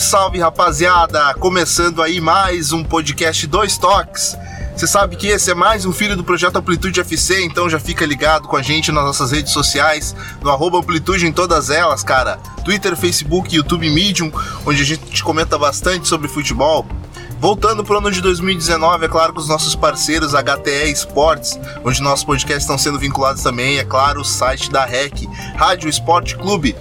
Salve, salve rapaziada! Começando aí mais um podcast Dois Toques. Você sabe que esse é mais um filho do projeto Amplitude FC, então já fica ligado com a gente nas nossas redes sociais, no arroba Amplitude em todas elas, cara. Twitter, Facebook, YouTube Medium, onde a gente comenta bastante sobre futebol. Voltando para o ano de 2019, é claro, com os nossos parceiros HTE Esportes, onde nossos podcasts estão sendo vinculados também, é claro, o site da REC, Rádio Esporte Clube.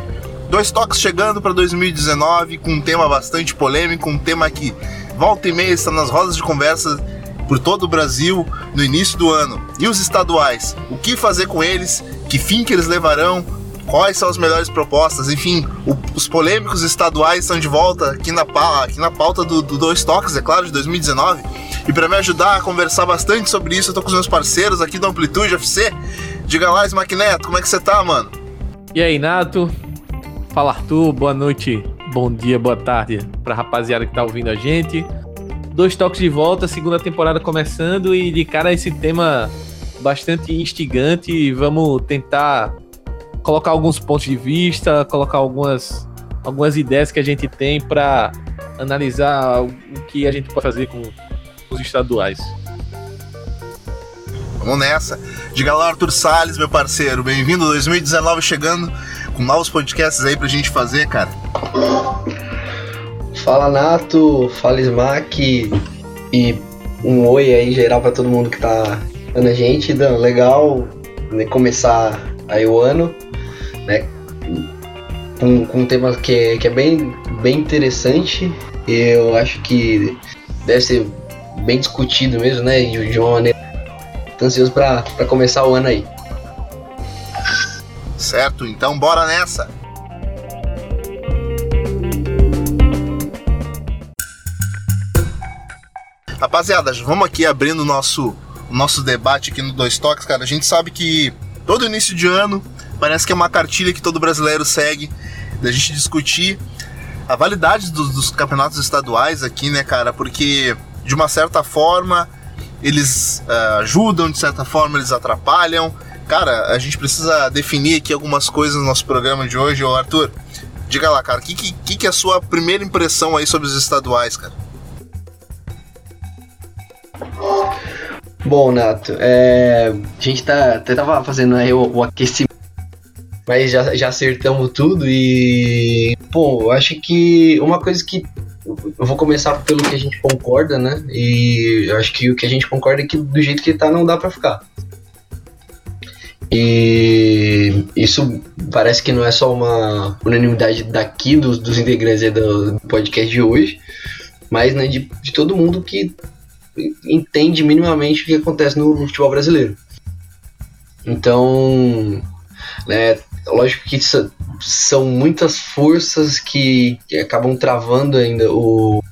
Dois toques chegando para 2019 com um tema bastante polêmico, um tema que volta e meia está nas rodas de conversa por todo o Brasil no início do ano. E os estaduais? O que fazer com eles? Que fim que eles levarão? Quais são as melhores propostas? Enfim, o, os polêmicos estaduais estão de volta aqui na, aqui na pauta do, do Dois Toques, é claro, de 2019. E para me ajudar a conversar bastante sobre isso, eu tô com os meus parceiros aqui do Amplitude FC. Diga lá, Smackneto, como é que você tá, mano? E aí, Nato? Fala Arthur, boa noite, bom dia, boa tarde pra rapaziada que tá ouvindo a gente. Dois toques de volta, segunda temporada começando e de cara esse tema bastante instigante. Vamos tentar colocar alguns pontos de vista, colocar algumas, algumas ideias que a gente tem para analisar o que a gente pode fazer com os estaduais. Vamos nessa. Diga lá, Arthur Salles, meu parceiro. Bem-vindo 2019 chegando com novos podcasts aí pra gente fazer, cara. Fala Nato, fala Smack e um oi aí geral pra todo mundo que tá vendo a gente. Dan, legal né, começar aí o ano, né? Com, com um tema que é, que é bem, bem interessante. Eu acho que deve ser bem discutido mesmo, né? De, de uma maneira. Tô ansioso pra, pra começar o ano aí. Certo? Então bora nessa! Rapaziada, vamos aqui abrindo o nosso, nosso debate aqui no Dois Toques, cara. A gente sabe que todo início de ano parece que é uma cartilha que todo brasileiro segue da gente discutir a validade dos, dos campeonatos estaduais aqui, né, cara? Porque de uma certa forma eles uh, ajudam, de certa forma eles atrapalham. Cara, a gente precisa definir aqui algumas coisas no nosso programa de hoje. Ô Arthur, diga lá, cara, o que, que, que é a sua primeira impressão aí sobre os estaduais, cara? Bom, Nato, é, a gente tá, até tava fazendo aí o, o aquecimento, mas já, já acertamos tudo e, pô, eu acho que uma coisa que eu vou começar pelo que a gente concorda, né? E acho que o que a gente concorda é que do jeito que tá não dá para ficar. E isso parece que não é só uma unanimidade daqui dos, dos integrantes do podcast de hoje, mas né, de, de todo mundo que entende minimamente o que acontece no, no futebol brasileiro. Então, né, lógico que são muitas forças que, acabam travando ainda o,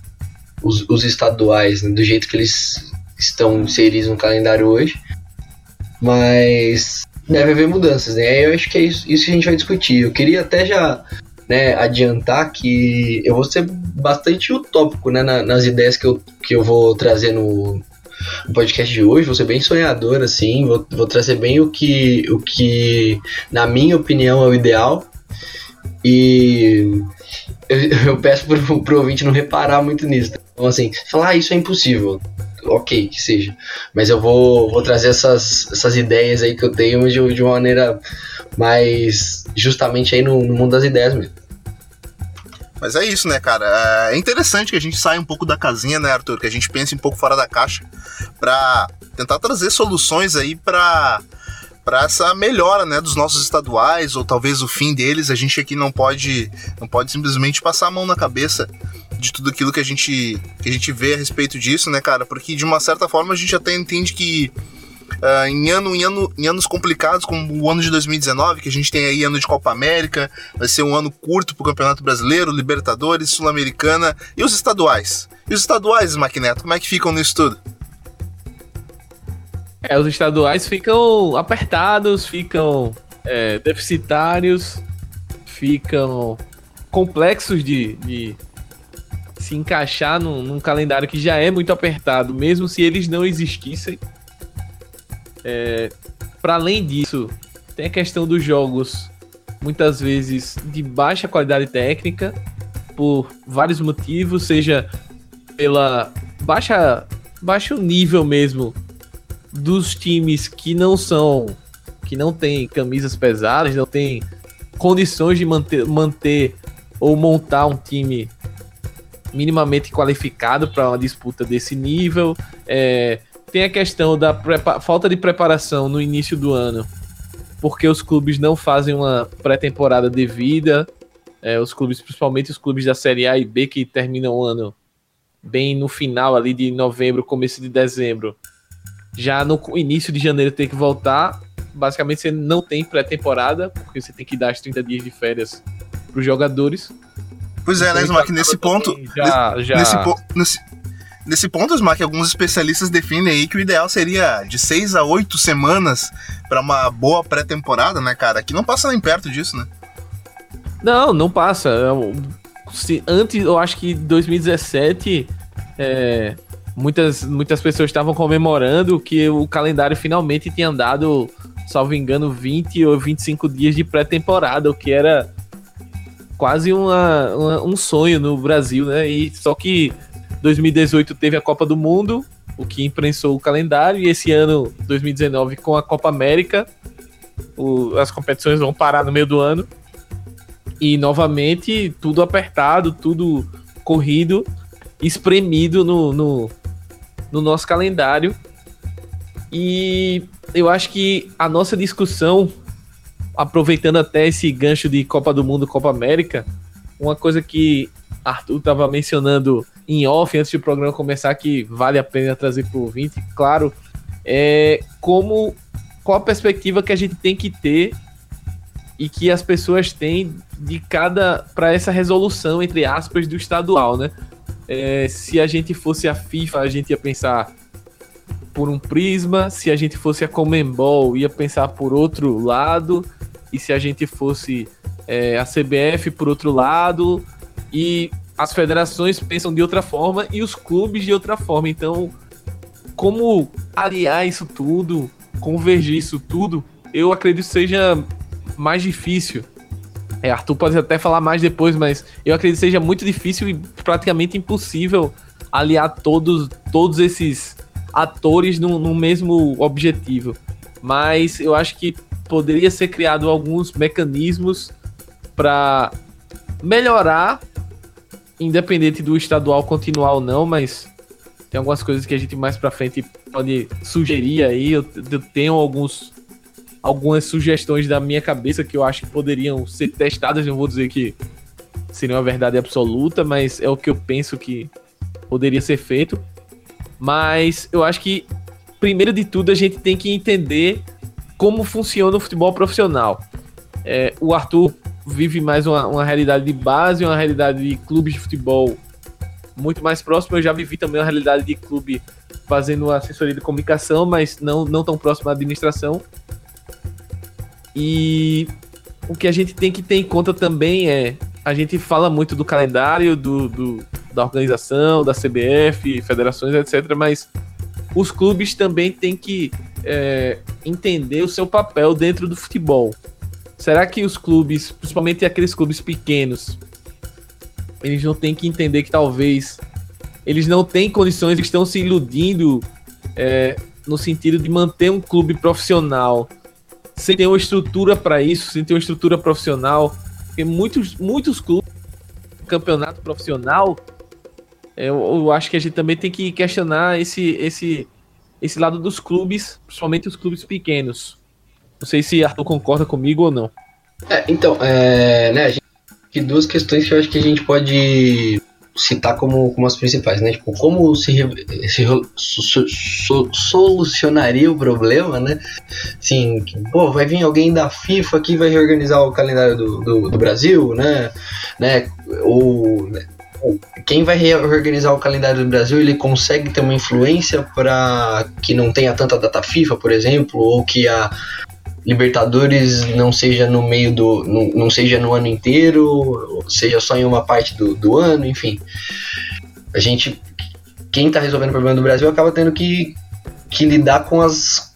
os, os estaduais né, do jeito que eles estão inseridos no calendário hoje. Mas deve haver mudanças, né? Eu acho que é isso, isso que a gente vai discutir. Eu queria até já né, adiantar que eu vou ser bastante utópico né, na, nas ideias que eu, que eu vou trazer no, no podcast de hoje. Vou ser bem sonhador, assim, vou, vou trazer bem o que, o que, na minha opinião, é o ideal. E eu, eu peço pro, pro ouvinte não reparar muito nisso. Então, assim, falar, ah, isso é impossível ok, que seja. Mas eu vou, vou trazer essas, essas ideias aí que eu tenho de, de uma maneira mais justamente aí no, no mundo das ideias mesmo. Mas é isso, né, cara? É interessante que a gente saia um pouco da casinha, né, Arthur? Que a gente pense um pouco fora da caixa para tentar trazer soluções aí para para essa melhora, né, dos nossos estaduais ou talvez o fim deles. A gente aqui não pode não pode simplesmente passar a mão na cabeça de tudo aquilo que a gente que a gente vê a respeito disso, né, cara? Porque de uma certa forma a gente até entende que uh, em, ano, em, ano, em anos complicados, como o ano de 2019, que a gente tem aí ano de Copa América, vai ser um ano curto pro Campeonato Brasileiro, Libertadores, Sul-Americana e os estaduais. E os estaduais, Maquineto, como é que ficam nisso tudo? É, os estaduais ficam apertados, ficam é, deficitários, ficam complexos de, de se encaixar num, num, calendário que já é muito apertado, mesmo se eles não existissem. É, Para além disso, tem a questão dos jogos muitas vezes de baixa qualidade técnica por vários motivos, seja pela baixa baixo nível mesmo dos times que não são que não tem camisas pesadas, não tem condições de manter, manter ou montar um time minimamente qualificado para uma disputa desse nível. É, tem a questão da falta de preparação no início do ano, porque os clubes não fazem uma pré-temporada devida. É, os clubes, principalmente os clubes da Série A e B, que terminam o ano bem no final ali de novembro, começo de dezembro. Já no início de janeiro tem que voltar. Basicamente você não tem pré-temporada, porque você tem que dar as 30 dias de férias para os jogadores. Pois é, né, Smack? Nesse ponto. Já, já... Nesse, po nesse, nesse ponto, Smack, alguns especialistas definem aí que o ideal seria de 6 a 8 semanas para uma boa pré-temporada, né, cara? Que não passa nem perto disso, né? Não, não passa. Se, antes, eu acho que 2017, é, muitas, muitas pessoas estavam comemorando que o calendário finalmente tinha dado, salvo engano, 20 ou 25 dias de pré-temporada, o que era quase uma, uma, um sonho no Brasil, né? E só que 2018 teve a Copa do Mundo, o que imprensou o calendário, e esse ano, 2019, com a Copa América, o, as competições vão parar no meio do ano. E novamente, tudo apertado, tudo corrido, espremido no, no, no nosso calendário. E eu acho que a nossa discussão aproveitando até esse gancho de Copa do Mundo, Copa América, uma coisa que Arthur estava mencionando em off antes do programa começar que vale a pena trazer para o ouvinte, claro, é como qual a perspectiva que a gente tem que ter e que as pessoas têm de cada para essa resolução entre aspas do estadual, né? É, se a gente fosse a FIFA, a gente ia pensar por um prisma, se a gente fosse a Comembol, ia pensar por outro lado e se a gente fosse é, a CBF por outro lado, e as federações pensam de outra forma e os clubes de outra forma. Então, como aliar isso tudo, convergir isso tudo, eu acredito que seja mais difícil. É, Arthur pode até falar mais depois, mas eu acredito que seja muito difícil e praticamente impossível aliar todos, todos esses atores no, no mesmo objetivo. Mas eu acho que poderia ser criado alguns mecanismos para melhorar, independente do estadual continuar ou não, mas tem algumas coisas que a gente mais para frente pode sugerir aí. Eu, eu, tenho alguns algumas sugestões da minha cabeça que eu acho que poderiam ser testadas. Não vou dizer que seria uma verdade absoluta, mas é o que eu penso que poderia ser feito. Mas eu acho que primeiro de tudo a gente tem que entender como funciona o futebol profissional. É, o Arthur vive mais uma, uma realidade de base, uma realidade de clubes de futebol muito mais próximo. Eu já vivi também uma realidade de clube fazendo assessoria de comunicação, mas não, não tão próximo à administração. E o que a gente tem que ter em conta também é a gente fala muito do calendário, do, do da organização, da CBF, federações, etc. Mas os clubes também têm que é, entender o seu papel dentro do futebol. Será que os clubes, principalmente aqueles clubes pequenos, eles não têm que entender que talvez eles não têm condições, estão se iludindo é, no sentido de manter um clube profissional sem ter uma estrutura para isso, sem ter uma estrutura profissional. Porque muitos, muitos clubes, campeonato profissional, eu, eu acho que a gente também tem que questionar esse, esse, esse lado dos clubes, principalmente os clubes pequenos. Não sei se Arthur concorda comigo ou não. É, então, é, né, gente, duas questões que eu acho que a gente pode citar como, como as principais, né? Tipo, como se, se so, so, solucionaria o problema, né? Assim, pô, vai vir alguém da FIFA que vai reorganizar o calendário do, do, do Brasil, né? né? Ou né? Quem vai reorganizar o calendário do Brasil, ele consegue ter uma influência para que não tenha tanta data FIFA, por exemplo, ou que a Libertadores não seja no meio do. não, não seja no ano inteiro, seja só em uma parte do, do ano, enfim. A gente. Quem está resolvendo o problema do Brasil acaba tendo que, que lidar com as,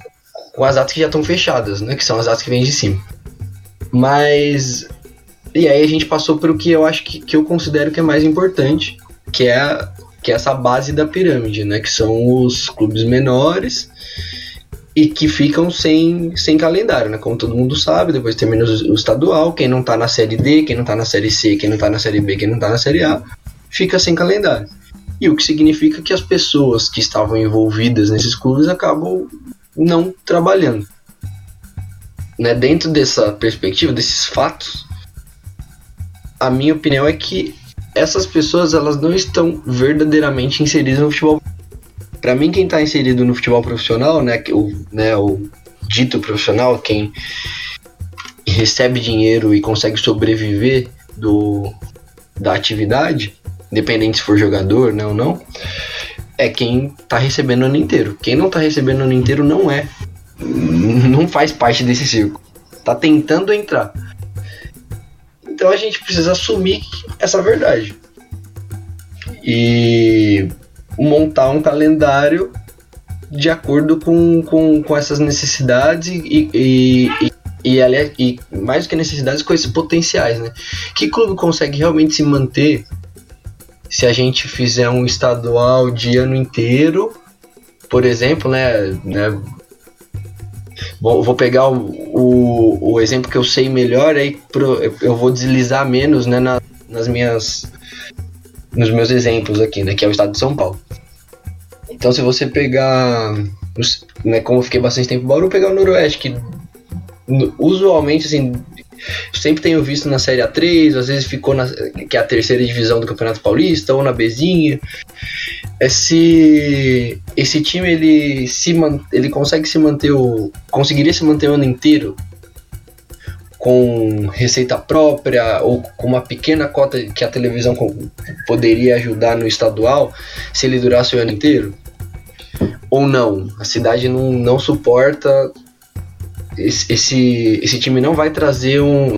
com as datas que já estão fechadas, né? Que são as datas que vêm de cima. Mas E aí a gente passou para o que eu acho que, que eu considero que é mais importante, que é, que é essa base da pirâmide, né? Que são os clubes menores e que ficam sem, sem calendário, né? Como todo mundo sabe, depois termina o, o estadual, quem não tá na série D, quem não tá na série C, quem não tá na série B, quem não tá na série A, fica sem calendário. E o que significa que as pessoas que estavam envolvidas nesses clubes acabam não trabalhando. Né? Dentro dessa perspectiva, desses fatos, a minha opinião é que essas pessoas elas não estão verdadeiramente inseridas no futebol. Para mim, quem está inserido no futebol profissional, né, o, né, o dito profissional, quem recebe dinheiro e consegue sobreviver do, da atividade, independente se for jogador né, ou não, é quem está recebendo o ano inteiro. Quem não está recebendo o ano inteiro não é. Não faz parte desse circo. Tá tentando entrar. Então a gente precisa assumir essa verdade. E montar um calendário de acordo com, com, com essas necessidades e, e, e, e, e mais do que necessidades, com esses potenciais, né? Que clube consegue realmente se manter se a gente fizer um estadual de ano inteiro, por exemplo, né, né Vou, vou pegar o, o, o, exemplo que eu sei melhor, aí pro, eu vou deslizar menos né, na, nas minhas, nos meus exemplos aqui, né, que é o estado de São Paulo. Então, se você pegar, né, como eu fiquei bastante tempo em Bauru, pegar o Noroeste, que usualmente, assim, sempre tenho visto na Série A3, às vezes ficou na que é a terceira divisão do Campeonato Paulista, ou na Bezinha esse esse time ele se ele consegue se manter o conseguiria se manter o ano inteiro com receita própria ou com uma pequena cota que a televisão poderia ajudar no estadual se ele durasse o ano inteiro? Ou não? A cidade não, não suporta esse, esse, esse time não vai trazer um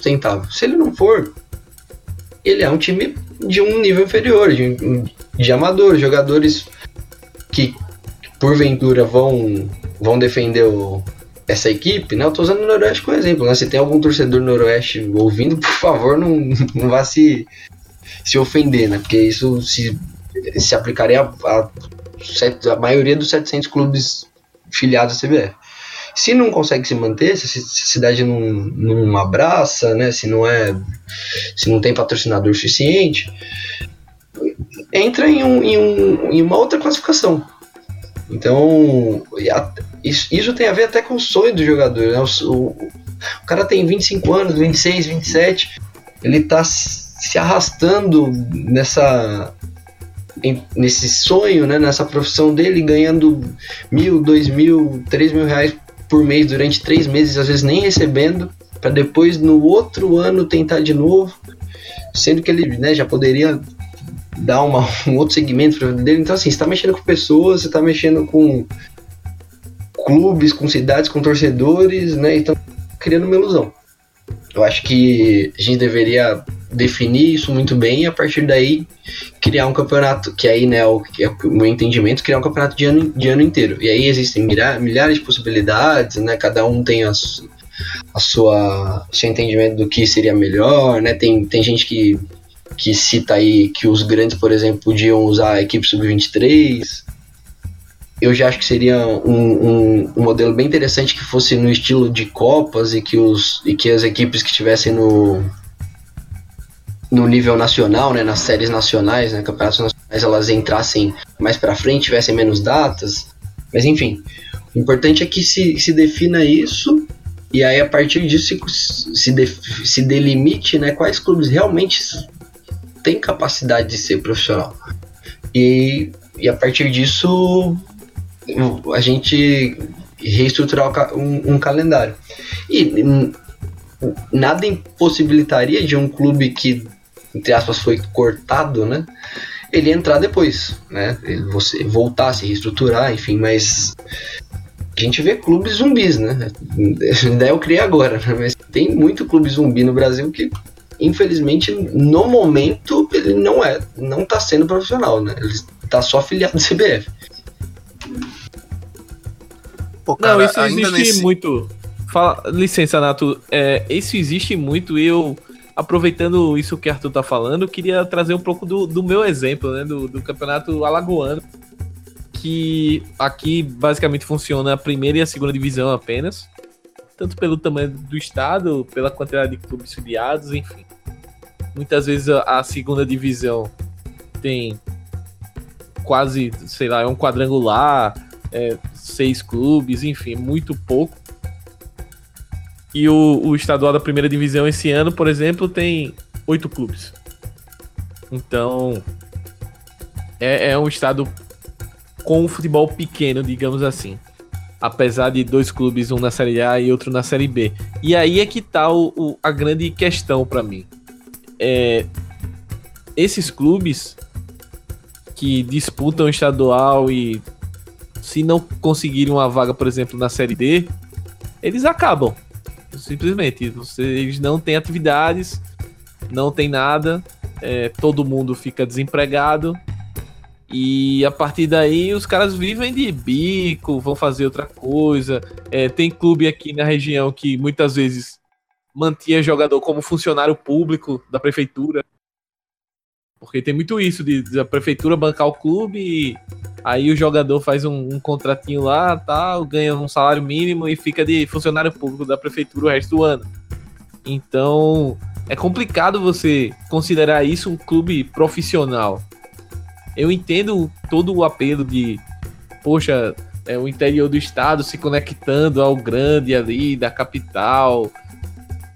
centavo se ele não for ele é um time de um nível inferior de, de amadores, jogadores que porventura vão, vão defender o, essa equipe, né? Eu tô usando o Noroeste como exemplo, né? Se tem algum torcedor do Noroeste ouvindo, por favor, não, não vá se, se ofender, né? Porque isso se, se aplicaria a, a, a maioria dos 700 clubes filiados à CBF. Se não consegue se manter, se, a cidade não, não abraça, né? Se não é, se não tem patrocinador suficiente, entra em, um, em, um, em uma outra classificação. Então, isso, isso, tem a ver até com o sonho do jogador. Né? O, o, o, cara tem 25 anos, 26, 27, ele está se arrastando nessa nesse sonho, né, nessa profissão dele, ganhando mil, dois mil, três mil reais por mês durante três meses, às vezes nem recebendo, para depois no outro ano tentar de novo, sendo que ele né, já poderia dar uma, um outro segmento para dele. Então, assim, está mexendo com pessoas, você está mexendo com clubes, com cidades, com torcedores, né? Então, criando uma ilusão. Eu acho que a gente deveria definir isso muito bem e a partir daí criar um campeonato, que aí, né, o, é o meu entendimento, criar um campeonato de ano, de ano inteiro. E aí existem milhares de possibilidades, né? Cada um tem as, a sua seu entendimento do que seria melhor, né? Tem, tem gente que que cita aí que os grandes, por exemplo, podiam usar a equipe sub-23. Eu já acho que seria um, um, um, modelo bem interessante que fosse no estilo de Copas e que, os, e que as equipes que estivessem no, no nível nacional, né, nas séries nacionais, né, campeonatos nacionais, elas entrassem mais para frente, tivessem menos datas. Mas enfim, o importante é que se, se defina isso e aí a partir disso se, se, de, se delimite né, quais clubes realmente tem capacidade de ser profissional. E, e a partir disso, a gente reestruturar um, um calendário. E nada impossibilitaria de um clube que, entre aspas, foi cortado, né? Ele entrar depois, né? Ele, você voltar, se reestruturar, enfim, mas a gente vê clubes zumbis, né? Daí eu criei agora, né? mas tem muito clube zumbi no Brasil que infelizmente, no momento, ele não é, não tá sendo profissional, né? Ele tá só afiliado do CBF. Pô, cara, não, isso existe nesse... muito. Fala, licença, Nato. É, isso existe muito e eu aproveitando isso que o Arthur tá falando, queria trazer um pouco do, do meu exemplo, né? Do, do campeonato alagoano. Que aqui basicamente funciona a primeira e a segunda divisão apenas. Tanto pelo tamanho do estado, pela quantidade de clubes filiados, enfim. Muitas vezes a, a segunda divisão tem quase, sei lá, é um quadrangular, é, seis clubes, enfim, muito pouco. E o, o estadual da primeira divisão esse ano, por exemplo, tem oito clubes. Então, é, é um estado com um futebol pequeno, digamos assim. Apesar de dois clubes, um na Série A e outro na Série B. E aí é que tá o, o a grande questão para mim. É, esses clubes que disputam estadual e se não conseguirem uma vaga, por exemplo, na Série D, eles acabam. Simplesmente. Eles não têm atividades, não tem nada, é, todo mundo fica desempregado. E a partir daí os caras vivem de bico, vão fazer outra coisa. É, tem clube aqui na região que muitas vezes mantinha jogador como funcionário público da prefeitura. Porque tem muito isso de, de a prefeitura bancar o clube e aí o jogador faz um, um, contratinho lá, tal, ganha um salário mínimo e fica de funcionário público da prefeitura o resto do ano. Então é complicado você considerar isso um clube profissional. Eu entendo todo o apelo de, poxa, é o interior do estado se conectando ao grande ali da capital.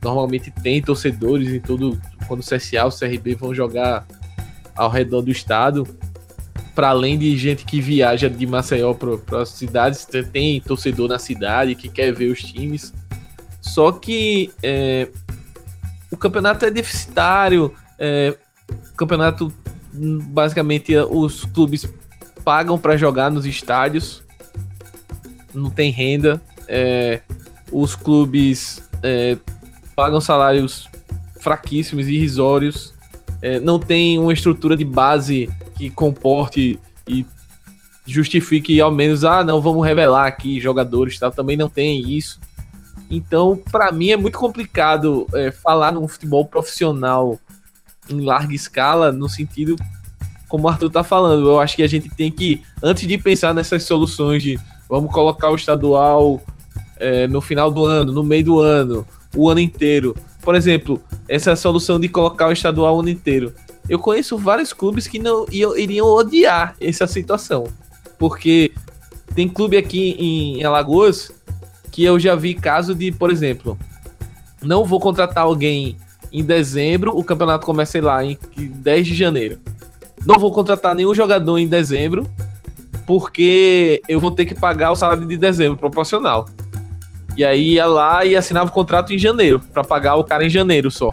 Normalmente tem torcedores em todo quando o CSA, o CRB vão jogar ao redor do estado. Para além de gente que viaja de Maceió para as cidades, tem torcedor na cidade que quer ver os times. Só que é, o campeonato é deficitário. É, o campeonato, basicamente, os clubes pagam para jogar nos estádios. Não tem renda. É, os clubes é, pagam salários fraquíssimos, irrisórios é, não tem uma estrutura de base que comporte e justifique ao menos, ah, não, vamos revelar aqui jogadores, tal, também não tem isso. Então, para mim é muito complicado é, falar num futebol profissional em larga escala, no sentido como o Arthur tá falando. Eu acho que a gente tem que, antes de pensar nessas soluções de vamos colocar o estadual é, no final do ano, no meio do ano, o ano inteiro, por exemplo, essa solução de colocar o estadual o ano inteiro. Eu conheço vários clubes que não iriam odiar essa situação. Porque tem clube aqui em Alagoas que eu já vi caso de, por exemplo, não vou contratar alguém em dezembro, o campeonato começa, sei lá, em 10 de janeiro. Não vou contratar nenhum jogador em dezembro, porque eu vou ter que pagar o salário de dezembro proporcional. E aí ia lá e assinava o contrato em janeiro, para pagar o cara em janeiro só.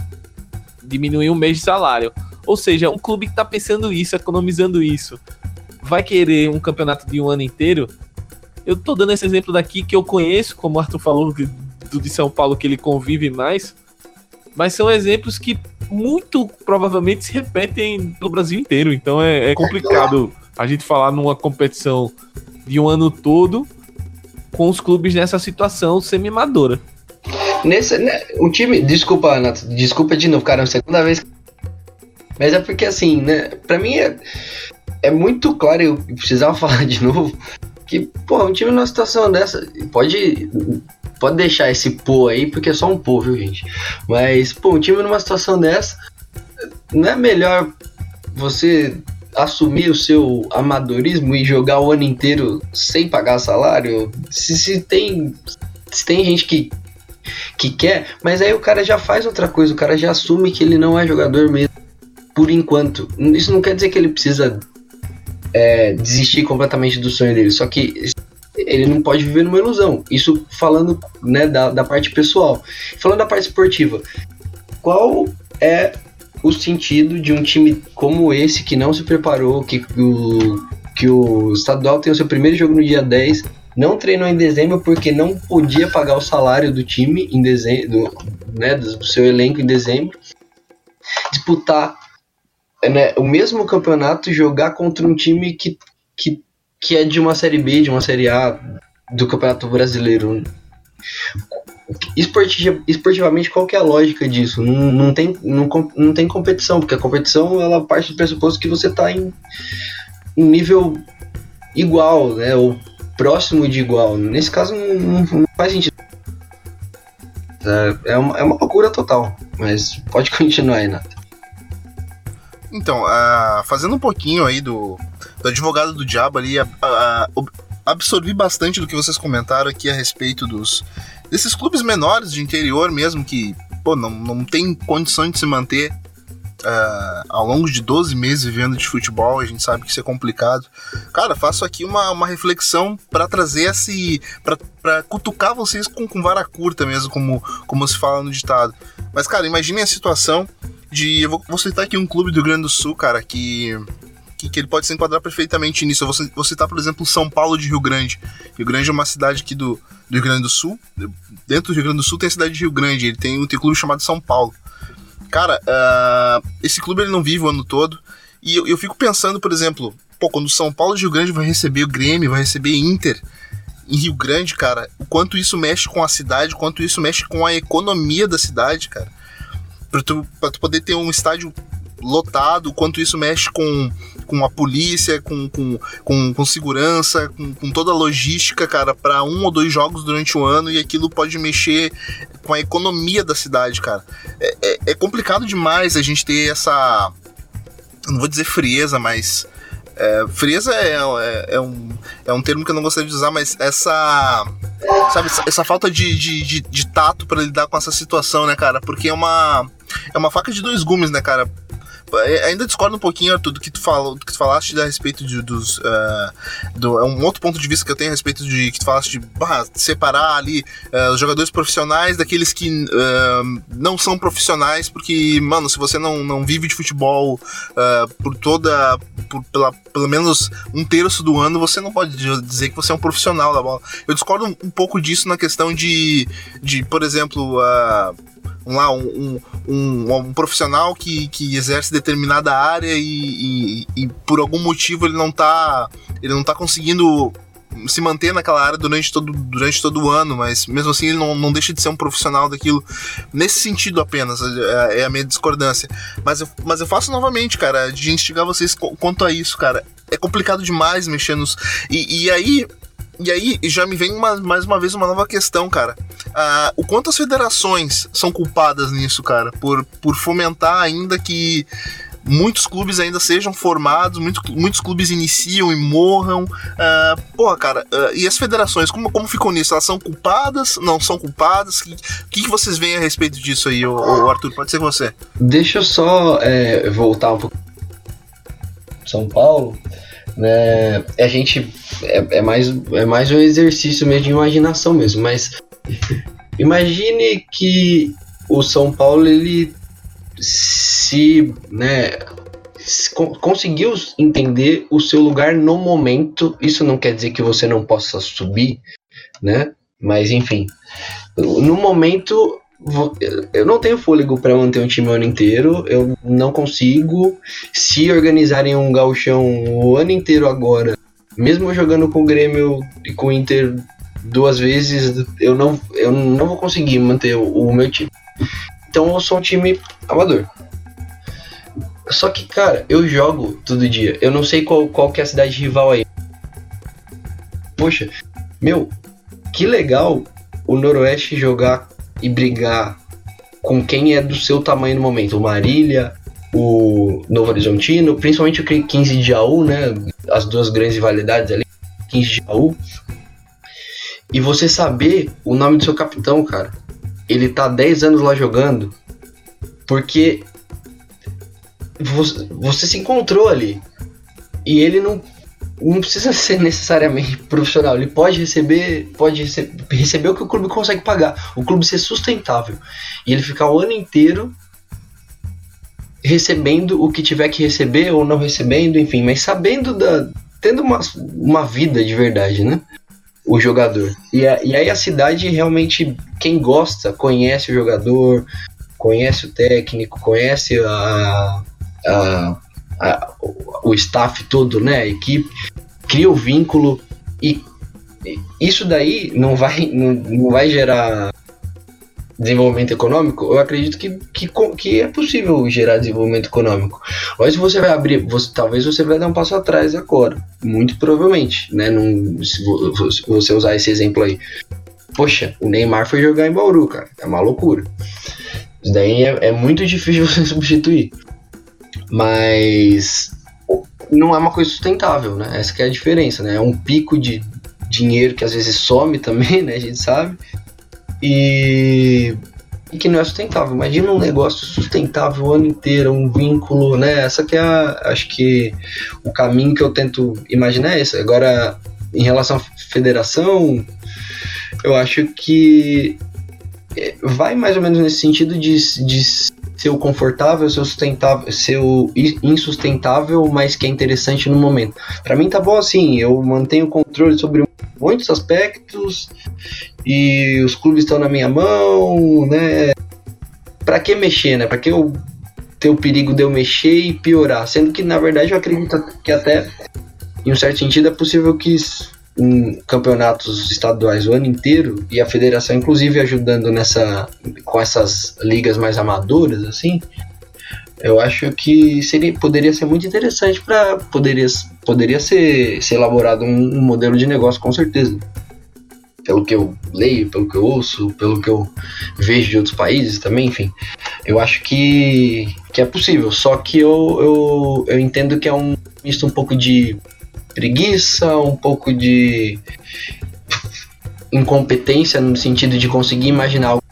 Diminuir um mês de salário. Ou seja, um clube que tá pensando isso, economizando isso, vai querer um campeonato de um ano inteiro. Eu tô dando esse exemplo daqui que eu conheço, como o Arthur falou, do de São Paulo, que ele convive mais. Mas são exemplos que muito provavelmente se repetem no Brasil inteiro. Então é, é complicado a gente falar numa competição de um ano todo com os clubes nessa situação semi-amadora. Nesse, né, um time. Desculpa, Anato, desculpa de novo, cara, é a segunda vez. Mas é porque assim, né? Pra mim é, é muito claro, eu precisava falar de novo, que, pô, um time numa situação dessa. Pode. Pode deixar esse pô aí, porque é só um pô, viu, gente? Mas, pô, um time numa situação dessa. Não é melhor você assumir o seu amadorismo e jogar o ano inteiro sem pagar salário? Se, se tem se tem gente que que quer, mas aí o cara já faz outra coisa, o cara já assume que ele não é jogador mesmo por enquanto. Isso não quer dizer que ele precisa é, desistir completamente do sonho dele, só que ele não pode viver numa ilusão. Isso falando né, da, da parte pessoal. Falando da parte esportiva, qual é o sentido de um time como esse que não se preparou, que o, que o estadual tem o seu primeiro jogo no dia 10, não treinou em dezembro porque não podia pagar o salário do time em dezembro, do, né, do seu elenco em dezembro, disputar né, o mesmo campeonato, jogar contra um time que, que, que é de uma série B, de uma série A do Campeonato Brasileiro. Esportiv, esportivamente, qual que é a lógica disso? Não, não, tem, não, não tem competição, porque a competição ela parte do pressuposto que você está em um nível igual, né? Ou próximo de igual. Nesse caso, não, não faz sentido. É, é uma, é uma loucura total, mas pode continuar aí, Nath. Então, uh, fazendo um pouquinho aí do, do advogado do diabo ali, uh, uh, absorvi bastante do que vocês comentaram aqui a respeito dos desses clubes menores de interior mesmo que pô, não, não tem condição de se manter uh, ao longo de 12 meses vivendo de futebol, a gente sabe que isso é complicado. Cara, faço aqui uma, uma reflexão para trazer esse. para cutucar vocês com, com vara curta mesmo, como, como se fala no ditado. Mas, cara, imaginem a situação de. Eu vou, vou citar aqui um clube do Rio Grande do Sul, cara, que que, que, ele pode se enquadrar perfeitamente nisso. Eu vou, vou citar, por exemplo, São Paulo de Rio Grande. Rio Grande é uma cidade aqui do, do Rio Grande do Sul. Dentro do Rio Grande do Sul tem a cidade de Rio Grande. Ele tem um, clube chamado São Paulo. Cara, uh, esse clube ele não vive o ano todo. E eu, eu, fico pensando, por exemplo, pô, quando São Paulo de Rio Grande vai receber o Grêmio, vai receber Inter em Rio Grande, cara, o quanto isso mexe com a cidade, o quanto isso mexe com a economia da cidade, cara. Pra tu, pra tu poder ter um estádio lotado, quanto isso mexe com, com a polícia, com, com, com, com segurança, com, com, toda a logística, cara, para um ou dois jogos durante o ano e aquilo pode mexer com a economia da cidade, cara. É, é, é complicado demais a gente ter essa. Não vou dizer frieza, mas. É, frieza é, é, é, um, é um termo que eu não gostaria de usar, mas essa. Sabe, essa falta de, de, de, de tato para lidar com essa situação, né, cara? Porque é uma. É uma faca de dois gumes, né, cara? É, ainda discordo um pouquinho, Arthur, do que tu, falou, do que tu falaste a respeito de, dos. Uh, do, é um outro ponto de vista que eu tenho a respeito de que tu falaste de bah, separar ali uh, os jogadores profissionais daqueles que uh, não são profissionais, porque, mano, se você não, não vive de futebol por toda. Por, pela, pelo menos um terço do ano, você não pode dizer que você é um profissional da bola. Eu discordo um, um pouco disso na questão de, de por exemplo, uh, lá, um, um, um, profissional que, que exerce determinada área e, e, e, por algum motivo ele não tá ele não tá conseguindo se manter naquela área durante todo, durante todo o ano, mas mesmo assim ele não, não deixa de ser um profissional daquilo. Nesse sentido apenas, é, é a minha discordância. Mas eu, mas eu faço novamente, cara, de instigar vocês quanto a isso, cara. É complicado demais mexer nos. E, e aí, e aí já me vem uma, mais uma vez uma nova questão, cara. Uh, o quanto as federações são culpadas nisso, cara, por, por fomentar ainda que muitos clubes ainda sejam formados, muitos, muitos clubes iniciam e morram. Uh, porra, cara, uh, e as federações, como, como ficou nisso? Elas são culpadas? Não são culpadas? O que, que, que, vocês veem a respeito disso aí, ô, Arthur? Pode ser você. Deixa eu só é, voltar um pouco. São Paulo né, a gente é, é, mais, é mais um exercício mesmo de imaginação mesmo, mas imagine que o São Paulo ele se, né, conseguiu entender o seu lugar no momento. Isso não quer dizer que você não possa subir, né? Mas enfim, no momento eu não tenho fôlego para manter um time o ano inteiro. Eu não consigo. Se organizarem um gauchão o ano inteiro agora, mesmo jogando com o Grêmio e com o Inter duas vezes, eu não, eu não vou conseguir manter o, o meu time. Então eu sou um time amador. Só que, cara, eu jogo todo dia. Eu não sei qual, qual que é a cidade rival aí. Poxa, meu, que legal o Noroeste jogar e brigar com quem é do seu tamanho no momento. O Marília, o Novo Horizontino, principalmente o 15 de Jaú, né? As duas grandes rivalidades ali, 15 de Jaú. E você saber o nome do seu capitão, cara. Ele tá 10 anos lá jogando. Porque você, você se encontrou ali. E ele não não precisa ser necessariamente profissional. Ele pode receber, pode rece receber o que o clube consegue pagar. O clube ser sustentável. E ele ficar o ano inteiro recebendo o que tiver que receber ou não recebendo, enfim, mas sabendo da. tendo uma, uma vida de verdade, né? O jogador. E, a, e aí a cidade realmente, quem gosta, conhece o jogador, conhece o técnico, conhece a, a a, o staff todo, né, a equipe, cria o vínculo e isso daí não vai, não, não vai gerar desenvolvimento econômico, eu acredito que, que, que é possível gerar desenvolvimento econômico. Mas você vai abrir, você, talvez você vai dar um passo atrás agora, muito provavelmente, né? Num, se você usar esse exemplo aí. Poxa, o Neymar foi jogar em Bauru, cara, é uma loucura. Isso daí é, é muito difícil você substituir. Mas não é uma coisa sustentável, né? Essa é a diferença, né? É um pico de dinheiro que às vezes some também, né? A gente sabe. E, e que não é sustentável. Imagina um negócio sustentável o ano inteiro, um vínculo, né? Essa que é, a, acho que o caminho que eu tento imaginar é esse. Agora, em relação à federação, eu acho que é, vai mais ou menos nesse sentido de, de ser o confortável, ser o sustentável, ser o insustentável, mas que é interessante no momento. Para mim tá bom assim, eu mantenho controle sobre muitos aspectos e os clubes estão na minha mão, né? Para que mexer, né? Para que eu ter o perigo de eu mexer e piorar, sendo que na verdade eu acredito que até em um certo sentido é possível que em campeonatos estaduais o ano inteiro e a federação inclusive ajudando nessa com essas ligas mais amadoras assim eu acho que seria poderia ser muito interessante para poderia poderia ser, ser elaborado um, um, modelo de negócio com certeza. Pelo que eu leio pelo que eu ouço pelo que eu vejo de outros países também enfim eu acho que, que é possível. Só que eu, eu, eu entendo que é um misto um pouco de preguiça, um pouco de incompetência no sentido de conseguir imaginar algo,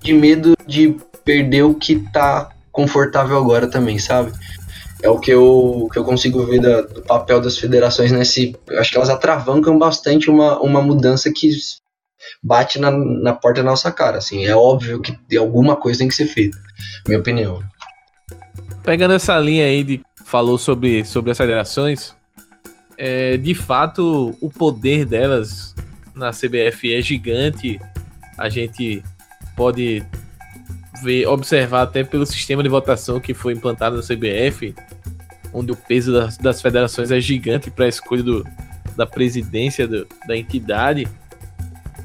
de medo de perder o que tá confortável agora também, sabe? É o que eu, que eu consigo ver da, do papel das federações nesse. Acho que elas atravancam bastante uma, uma mudança que bate na, na porta da nossa cara. Assim, é óbvio que alguma coisa tem que ser feita, minha opinião. Pegando essa linha aí de falou sobre, sobre as federações, é, de fato, o poder delas na CBF é gigante. A gente pode ver, observar até pelo sistema de votação que foi implantado na CBF, onde o peso das, das federações é gigante para a escolha do, da presidência do, da entidade.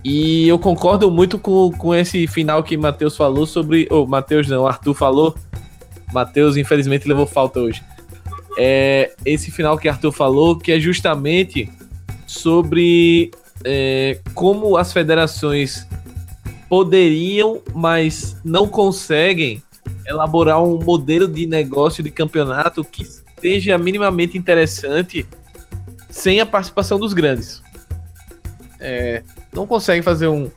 E eu concordo muito com, com esse final que Matheus falou sobre. Ou oh, Matheus não, Arthur falou. Matheus, infelizmente, levou falta hoje é esse final que Arthur falou, que é justamente sobre é, como as federações poderiam, mas não conseguem elaborar um modelo de negócio de campeonato que seja minimamente interessante sem a participação dos grandes. É, não conseguem fazer um,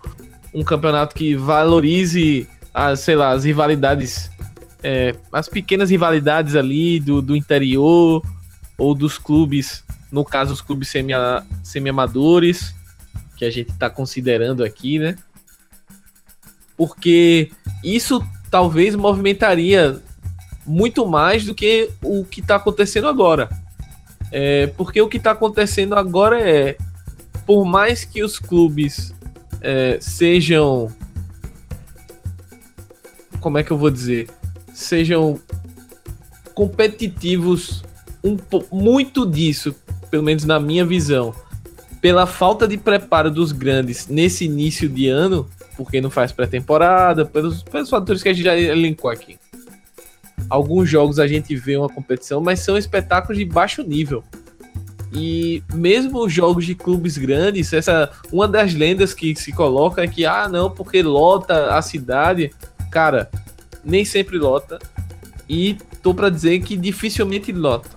um campeonato que valorize as, sei lá, as rivalidades é, as pequenas rivalidades ali do, do interior ou dos clubes, no caso os clubes semi-amadores, que a gente está considerando aqui, né? Porque isso talvez movimentaria muito mais do que o que está acontecendo agora. É, porque o que está acontecendo agora é, por mais que os clubes é, sejam. Como é que eu vou dizer? Sejam competitivos um muito disso, pelo menos na minha visão, pela falta de preparo dos grandes nesse início de ano, porque não faz pré-temporada, pelos, pelos fatores que a gente já elencou aqui. Alguns jogos a gente vê uma competição, mas são espetáculos de baixo nível. E mesmo os jogos de clubes grandes, essa uma das lendas que se coloca é que ah, não, porque lota a cidade. Cara, nem sempre lota. E tô para dizer que dificilmente lota.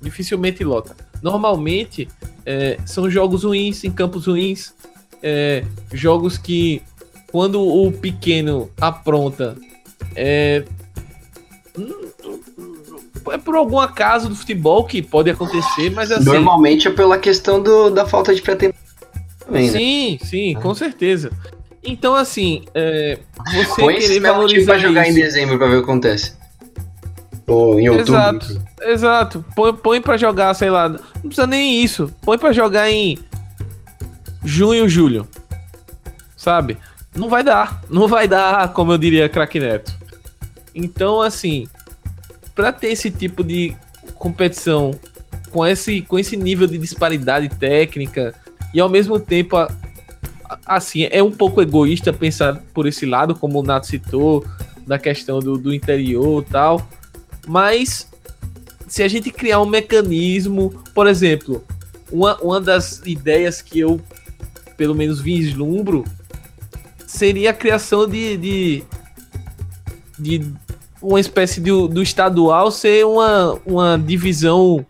Dificilmente lota. Normalmente é, são jogos ruins, em campos ruins. É, jogos que quando o pequeno apronta é, é por algum acaso do futebol que pode acontecer, mas assim. Normalmente é pela questão do, da falta de pretensão. Né? Sim, sim, com certeza. Então, assim, é, você Põe querer valorizar pra jogar isso. em dezembro pra ver o que acontece. Ou em outubro. Exato, exato. Põe, põe pra jogar, sei lá, não precisa nem isso. Põe pra jogar em junho, julho. Sabe? Não vai dar. Não vai dar, como eu diria, craque Neto. Então, assim, pra ter esse tipo de competição com esse, com esse nível de disparidade técnica e ao mesmo tempo a, assim, é um pouco egoísta pensar por esse lado, como o Nato citou, da questão do, do interior e tal. Mas se a gente criar um mecanismo, por exemplo, uma, uma das ideias que eu, pelo menos, vislumbro seria a criação de, de, de uma espécie de, do estadual ser uma, uma divisão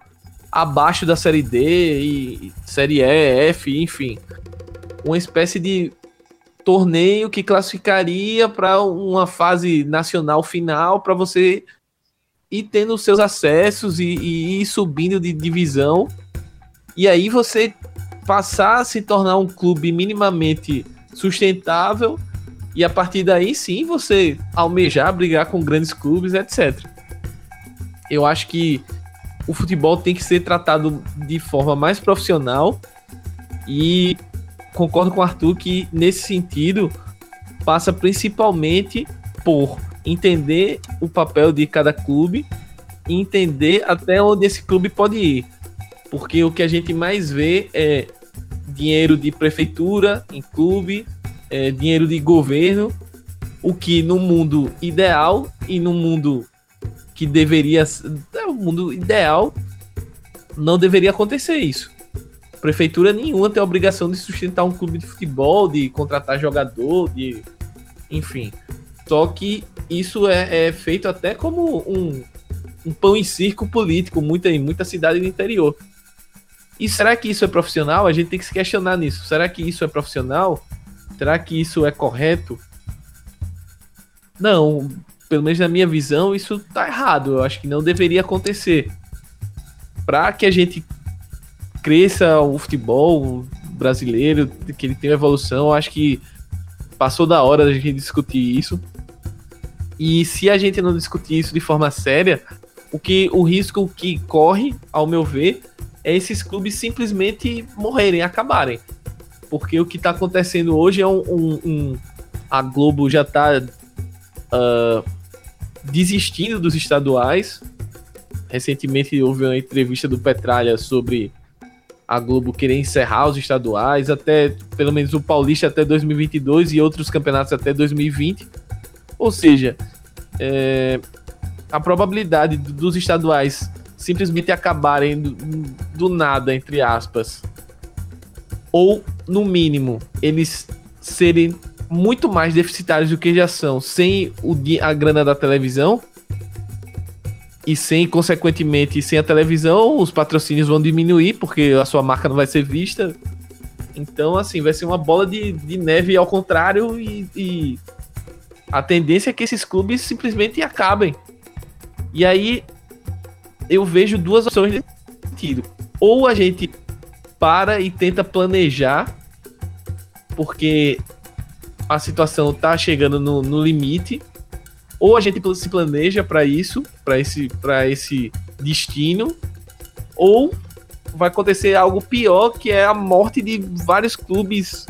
abaixo da série D e série E, F, enfim. Uma espécie de torneio que classificaria para uma fase nacional final para você ir tendo seus acessos e, e, ir subindo de divisão. E aí você passar a se tornar um clube minimamente sustentável e a partir daí sim você almejar brigar com grandes clubes, etc. Eu acho que o futebol tem que ser tratado de forma mais profissional e concordo com o Arthur que nesse sentido passa principalmente por entender o papel de cada clube e entender até onde esse clube pode ir. Porque o que a gente mais vê é dinheiro de prefeitura em clube, é, dinheiro de governo, o que no mundo ideal e no mundo que deveria é o mundo ideal não deveria acontecer isso. Prefeitura nenhuma tem a obrigação de sustentar um clube de futebol, de contratar jogador, de enfim. Só que isso é, é feito até como um, um pão em circo político, muita, em muita cidade do interior. E será que isso é profissional? A gente tem que se questionar nisso. Será que isso é profissional? Será que isso é correto? Não, pelo menos na minha visão, isso tá errado. Eu acho que não deveria acontecer. Para que a gente cresça o futebol brasileiro, que ele tenha evolução, acho que passou da hora da gente discutir isso. E se a gente não discutir isso de forma séria, o que o risco que corre, ao meu ver, é esses clubes simplesmente morrerem, acabarem. Porque o que está acontecendo hoje é um, um, um, A Globo já está uh, ah, desistindo dos estaduais. Recentemente houve uma entrevista do Petralha sobre a Globo querer encerrar os estaduais, até pelo menos o Paulista até 2022 e outros campeonatos até 2020. Ou seja, é, a probabilidade dos estaduais simplesmente acabarem do, do nada, entre aspas, ou no mínimo eles serem muito mais deficitários do que já são sem o, a grana da televisão e sem, consequentemente, sem a televisão, os patrocínios vão diminuir porque a sua marca não vai ser vista. Então, assim, vai ser uma bola de, de neve ao contrário e, e a tendência é que esses clubes simplesmente acabem. E aí eu vejo duas opções nesse sentido. Ou a gente para e tenta planejar, porque a situação tá chegando no, no limite, ou a gente se planeja para isso, para esse, esse destino, ou vai acontecer algo pior, que é a morte de vários clubes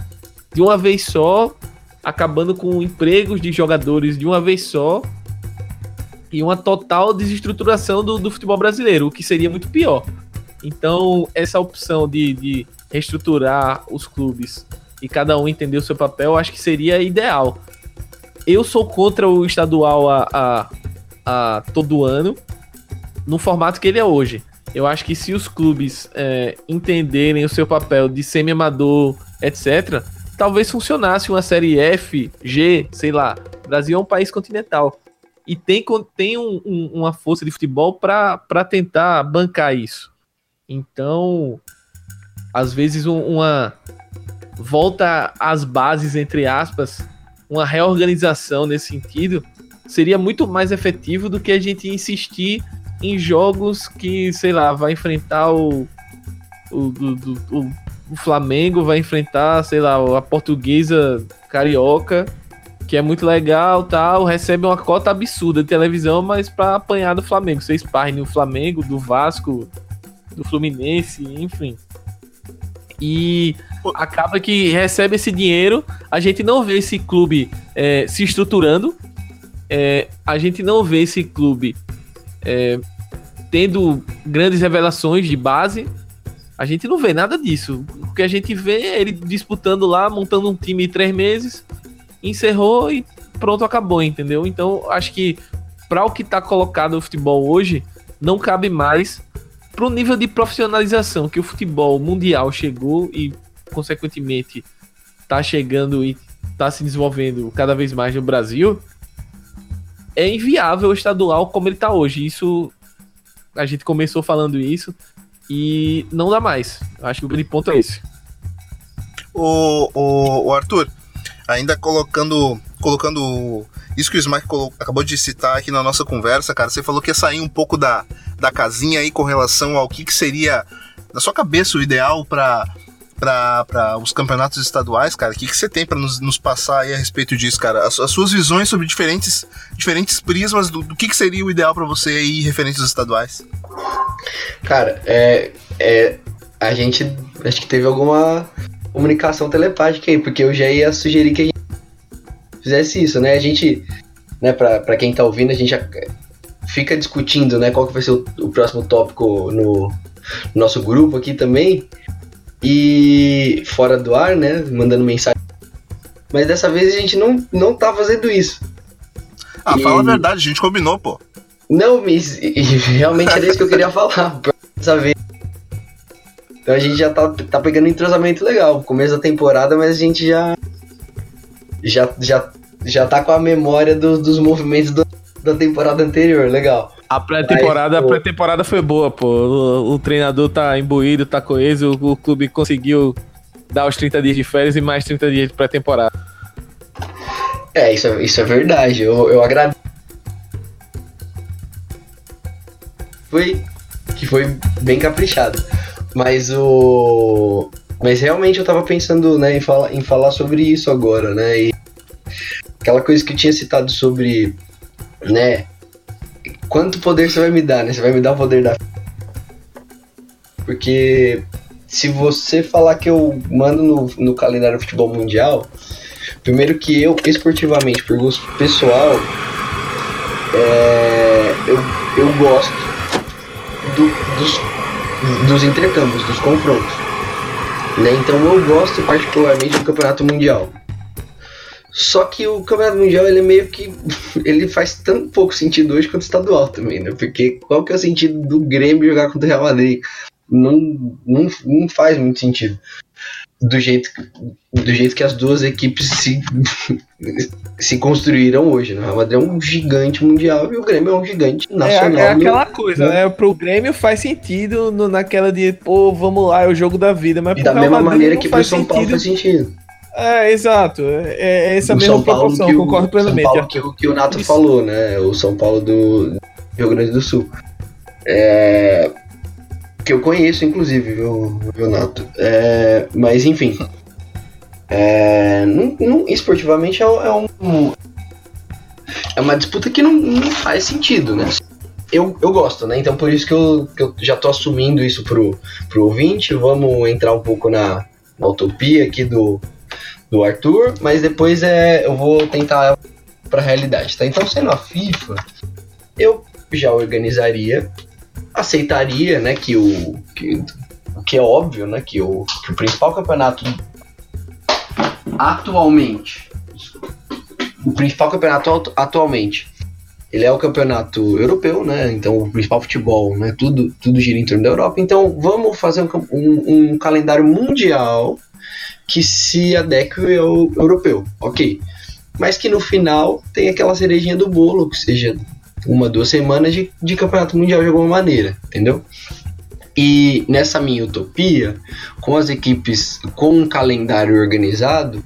de uma vez só, acabando com empregos de jogadores de uma vez só, e uma total desestruturação do, do futebol brasileiro, o que seria muito pior. Então, essa opção de, de reestruturar os clubes e cada um entender o seu papel, acho que seria ideal. Eu sou contra o estadual a, a, a todo ano, no formato que ele é hoje. Eu acho que se os clubes é, entenderem o seu papel de semi-amador, etc., talvez funcionasse uma série F, G, sei lá. O Brasil é um país continental. E tem, tem um, um, uma força de futebol para tentar bancar isso. Então, às vezes, um, uma volta às bases, entre aspas, uma reorganização nesse sentido, seria muito mais efetivo do que a gente insistir em jogos que, sei lá, vai enfrentar o, o, o, o, o Flamengo, vai enfrentar, sei lá, a portuguesa carioca, que é muito legal tal, recebe uma cota absurda de televisão, mas para apanhar do Flamengo. Você esparre no Flamengo, do Vasco, do Fluminense, enfim. E acaba que recebe esse dinheiro, a gente não vê esse clube é, se estruturando, é, a gente não vê esse clube é, tendo grandes revelações de base, a gente não vê nada disso. Porque a gente vê ele disputando lá, montando um time em três meses, encerrou e pronto, acabou, entendeu? Então, acho que para o que está colocado o futebol hoje, não cabe mais pro nível de profissionalização que o futebol mundial chegou e, consequentemente, está chegando e está se desenvolvendo cada vez mais no Brasil, é inviável o estadual como ele está hoje. Isso a gente começou falando isso e não dá mais. Acho que o grande ponto é esse. O, o, o Arthur, ainda colocando colocando isso que o Smack acabou de citar aqui na nossa conversa, cara, você falou que ia sair um pouco da, da casinha aí com relação ao que, que seria, na sua cabeça, o ideal para para os campeonatos estaduais, cara? O que, que você tem para nos, nos, passar aí a respeito disso, cara? As, as, suas visões sobre diferentes, diferentes prismas do, do que, que seria o ideal para você aí referente aos estaduais? Cara, é, é, a gente acho que teve alguma comunicação telepática aí, porque eu já ia sugerir que a gente fizesse isso, né? A gente, né, pra quem tá ouvindo, a gente já fica discutindo, né, qual que vai ser o, o próximo tópico no, no nosso grupo aqui também. E fora do ar, né, mandando mensagem. Mas dessa vez a gente não, não tá fazendo isso. Ah, e... fala a verdade, a gente combinou, pô. Não, mas realmente era isso que eu queria falar. Dessa vez. Então a gente já tá, tá pegando um entrosamento legal. Começo da temporada, mas a gente já já, já, já tá com a memória do, dos movimentos do, da temporada anterior, legal. A pré-temporada, a pré-temporada foi boa, pô. O, o, treinador tá imbuído, tá coeso, o, o, clube conseguiu dar os 30 dias de férias e mais 30 dias de pré-temporada. É, isso, é, isso é verdade. Eu, eu agradeço. Foi que foi bem caprichado. Mas o mas realmente eu tava pensando, né, em, fala, em falar sobre isso agora, né? E aquela coisa que eu tinha citado sobre, né, quanto poder você vai me dar, né? Você vai me dar o poder da porque se você falar que eu mando no, no calendário do futebol mundial, primeiro que eu, esportivamente, por gosto pessoal, é, eu, eu gosto do, dos, dos intercâmbios, dos confrontos. Né? Então eu gosto particularmente do Campeonato Mundial. Só que o Campeonato Mundial ele é meio que. ele faz tão pouco sentido hoje quanto o estadual também, né? Porque qual que é o sentido do Grêmio jogar contra o Real Madrid? Não, não, não faz muito sentido do jeito, do jeito que as duas equipes se, se construíram hoje. Né? O Real Madrid é um gigante mundial e o Grêmio é um gigante é, nacional. É, é aquela no, coisa, no... né? Pro Grêmio faz sentido no, naquela de, pô, vamos lá, é o jogo da vida. Mas e da mesma Madrid maneira que pro São sentido. Paulo faz sentido. É, exato. É, é essa o mesma São proporção, Paulo concordo plenamente. São Paulo que, que o Nato Isso. falou, né? O São Paulo do Rio Grande do Sul. É, que eu conheço, inclusive, viu, Renato? É, mas, enfim. É, não, não, esportivamente é, é, um, é uma disputa que não, não faz sentido, né? Eu, eu gosto, né? Então por isso que eu, que eu já tô assumindo isso pro, pro ouvinte. Vamos entrar um pouco na, na utopia aqui do, do Arthur, mas depois é, eu vou tentar para a realidade, tá? Então, sendo a FIFA, eu já organizaria aceitaria, né, que o que, que é óbvio, né, que o, que o principal campeonato atualmente, o principal campeonato atualmente, ele é o campeonato europeu, né? Então o principal futebol, né? Tudo, tudo gira em torno da Europa. Então vamos fazer um, um, um calendário mundial que se adeque ao europeu, ok? Mas que no final tem aquela cerejinha do bolo, que seja uma, duas semanas de, de campeonato mundial de alguma maneira, entendeu? E nessa minha utopia, com as equipes com um calendário organizado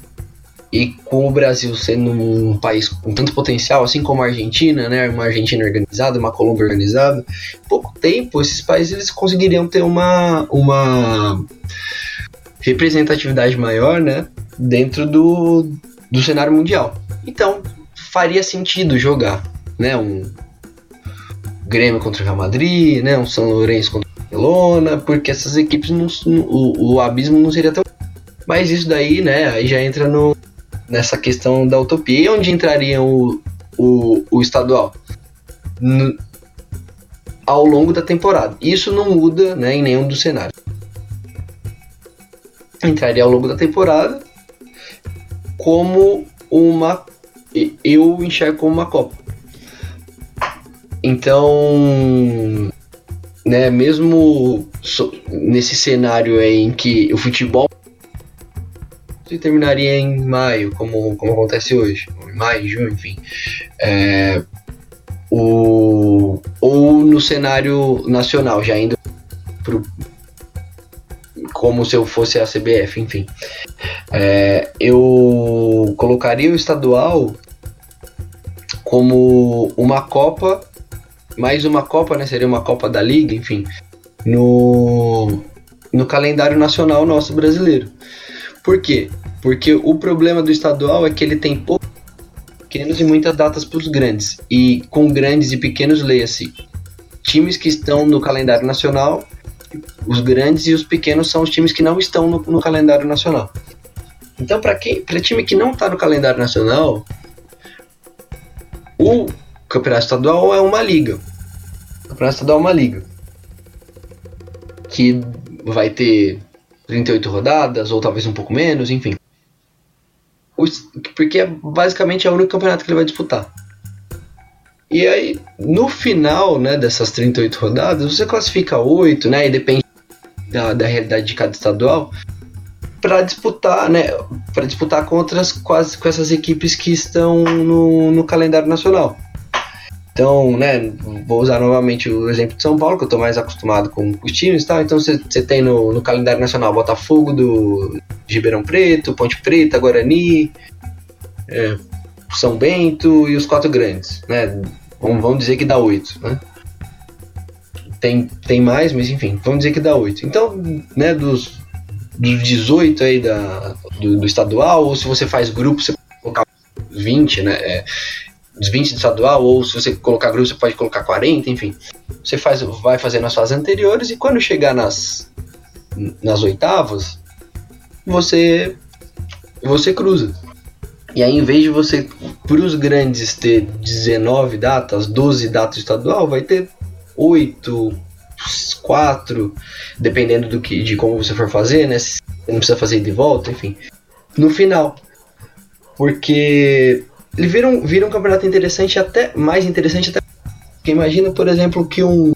e com o Brasil sendo um país com tanto potencial, assim como a Argentina, né, uma Argentina organizada, uma Colômbia organizada, em pouco tempo esses países eles conseguiriam ter uma uma representatividade maior, né, dentro do, do cenário mundial. Então faria sentido jogar, né, um Grêmio contra o Real Madrid, né? Um São Lourenço contra o Barcelona, porque essas equipes não, o, o abismo não seria tão. Mas isso daí, né? Aí já entra no, nessa questão da utopia. E onde entraria o, o, o estadual? No, ao longo da temporada. Isso não muda né, em nenhum dos cenários. Entraria ao longo da temporada como uma eu enxergo como uma Copa. Então, né, mesmo nesse cenário em que o futebol terminaria em maio, como, como acontece hoje, em maio, junho, enfim, é, o, ou no cenário nacional, já indo como se eu fosse a CBF, enfim. É, eu colocaria o estadual como uma Copa, mais uma Copa, né? Seria uma Copa da Liga, enfim, no, no calendário nacional nosso brasileiro. Por quê? Porque o problema do estadual é que ele tem poucos pequenos e muitas datas para os grandes. E com grandes e pequenos, leia-se times que estão no calendário nacional os grandes e os pequenos são os times que não estão no, no calendário nacional. Então, para quem, para time que não está no calendário nacional, o campeonato estadual é uma liga. O campeonato estadual é uma liga que vai ter 38 rodadas ou talvez um pouco menos, enfim. Porque é basicamente é o único campeonato que ele vai disputar. E aí, no final né, dessas 38 rodadas, você classifica 8, né? E depende da, da realidade de cada estadual, para disputar, né? Para disputar contra as, quase, com essas equipes que estão no, no calendário nacional. Então, né, vou usar novamente o exemplo de São Paulo, que eu estou mais acostumado com os times e tal. Então, você tem no, no, calendário nacional Botafogo do Ribeirão Preto, Ponte Preta, Guarani, é, São Bento e os quatro grandes, né? Vamos, vamos dizer que dá oito, né? Tem, tem mais, mas enfim, vamos dizer que dá oito. Então, né, dos, dos 18 aí da, do, do, estadual, ou se você faz grupo, você pode colocar 20, né? É, os 20 do estadual, ou se você colocar grupo, você pode colocar 40, enfim. Você faz, vai fazendo as fases anteriores e quando chegar nas, nas oitavas, você você cruza. E aí, em vez de você, para os grandes, ter 19 datas, 12 datas estadual, vai ter 8, 4, dependendo do que, de como você for fazer, né? Você não precisa fazer de volta, enfim. No final. Porque ele vira um, vira um campeonato interessante, até mais interessante, até. Porque imagina, por exemplo, que um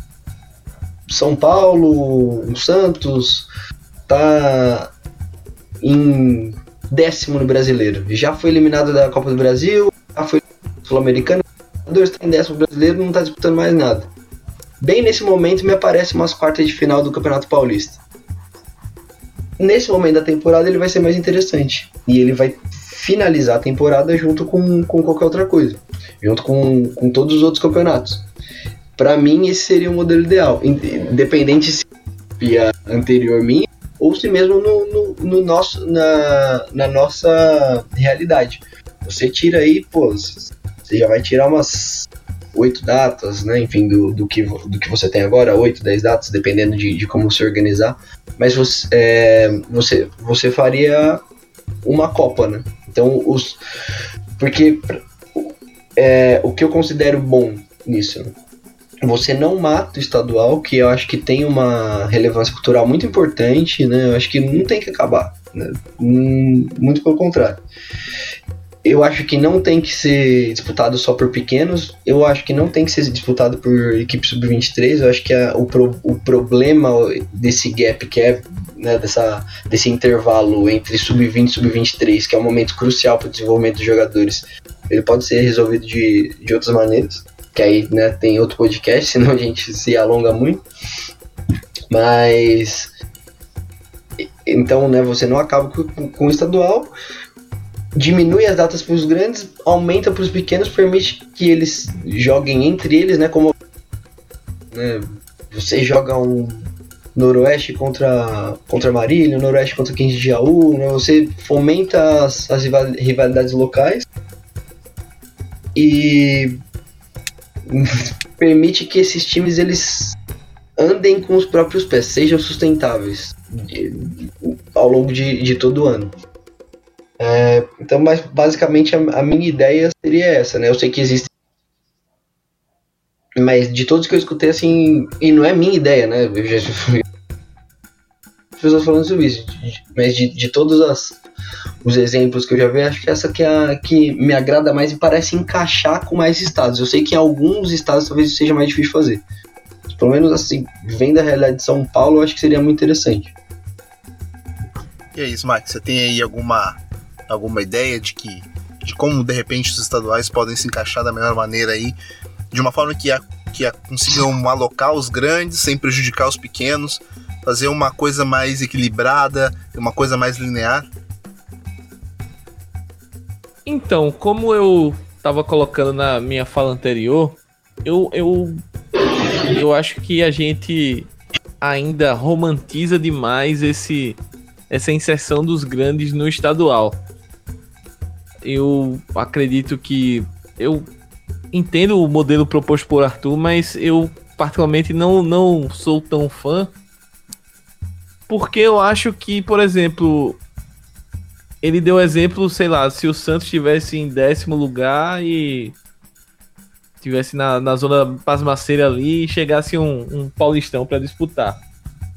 São Paulo, um Santos, tá em décimo no brasileiro. Já foi eliminado da Copa do Brasil, já foi sul-americano, está em décimo brasileiro, não está disputando mais nada. Bem nesse momento me aparece umas quartas de final do Campeonato Paulista. Nesse momento da temporada ele vai ser mais interessante. E ele vai finalizar a temporada junto com, com qualquer outra coisa. Junto com, com todos os outros campeonatos. Para mim, esse seria o modelo ideal. Independente se via anterior minha ou se mesmo no, no, no, nosso, na, na nossa realidade. Você tira aí, pô, você já vai tirar umas oito datas, né? Enfim, do, do, que, do que você tem agora, oito, dez datas, dependendo de, de como se organizar. Mas você, é, você, você faria uma Copa, né? Então, os. Porque é, o que eu considero bom nisso, né? Você não mata o estadual, que eu acho que tem uma relevância cultural muito importante, né? Eu acho que não tem que acabar, né? Hum, muito pelo contrário. Eu acho que não tem que ser disputado só por pequenos, eu acho que não tem que ser disputado por equipe sub-23, eu acho que a, o, pro, o problema desse gap que é né, dessa, desse intervalo entre sub-20 e sub-23, que é um momento crucial para o desenvolvimento dos jogadores, ele pode ser resolvido de, de outras maneiras que aí né, tem outro podcast, senão a gente se alonga muito. Mas então, né, você não acaba com, com o estadual, diminui as datas para os grandes, aumenta para os pequenos, permite que eles joguem entre eles, né, como né, você joga um Noroeste contra contra Marília, Noroeste contra 15 de Jaú, né, você fomenta as, as rivalidades locais e permite que esses times eles andem com os próprios pés, sejam sustentáveis de, ao longo de, de todo o ano. É, então, mas basicamente a, a, minha ideia seria essa, né? Eu sei que existe, mas de todos que eu escutei assim, e não é minha ideia, né? Eu já, pessoas falando sobre isso, mas de, de todos as, os exemplos que eu já vi, acho que essa que é a que me agrada mais e parece encaixar com mais estados. Eu sei que em alguns estados talvez seja mais difícil fazer. Pelo menos assim, vendo a realidade de São Paulo, eu acho que seria muito interessante. E é isso, Max. Você tem aí alguma, alguma ideia de que de como de repente os estaduais podem se encaixar da melhor maneira aí, de uma forma que, a, que a, consigam alocar os grandes sem prejudicar os pequenos, fazer uma coisa mais equilibrada, uma coisa mais linear? Então, como eu estava colocando na minha fala anterior, eu, eu, eu acho que a gente ainda romantiza demais esse, essa inserção dos grandes no estadual eu acredito que eu entendo o modelo proposto por Arthur, mas eu particularmente não, não sou tão fã. Porque eu acho que, por exemplo, ele deu exemplo, sei lá, se o Santos estivesse em décimo lugar e estivesse na, na zona pasmaceira ali e chegasse um, um paulistão para disputar.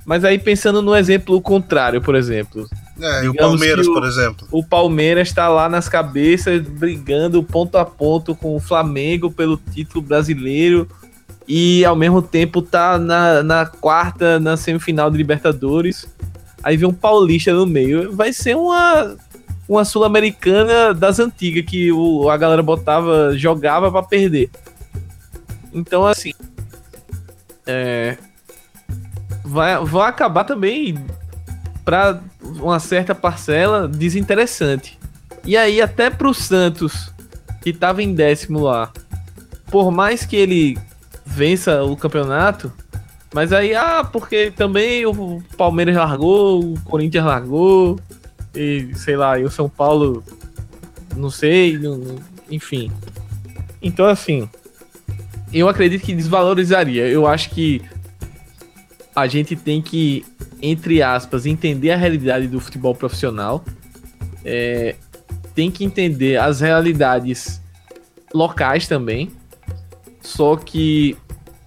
Mas aí pensando no exemplo contrário, por exemplo, é, e o Palmeiras, o, por exemplo. O Palmeiras está lá nas cabeças, brigando ponto a ponto com o Flamengo pelo título brasileiro. E ao mesmo tempo tá na, na quarta, na semifinal de Libertadores. Aí vem um paulista no meio. Vai ser uma, uma sul-americana das antigas que o, a galera botava, jogava para perder. Então, assim. É, vai, vai acabar também para uma certa parcela desinteressante. E aí até pro Santos, que tava em décimo lá, por mais que ele vença o campeonato, mas aí, ah, porque também o Palmeiras largou, o Corinthians largou, e sei lá, e o São Paulo, não sei, não, enfim. Então, assim, eu acredito que desvalorizaria. Eu acho que a gente tem que entre aspas, entender a realidade do futebol profissional, é, tem que entender as realidades locais também. Só que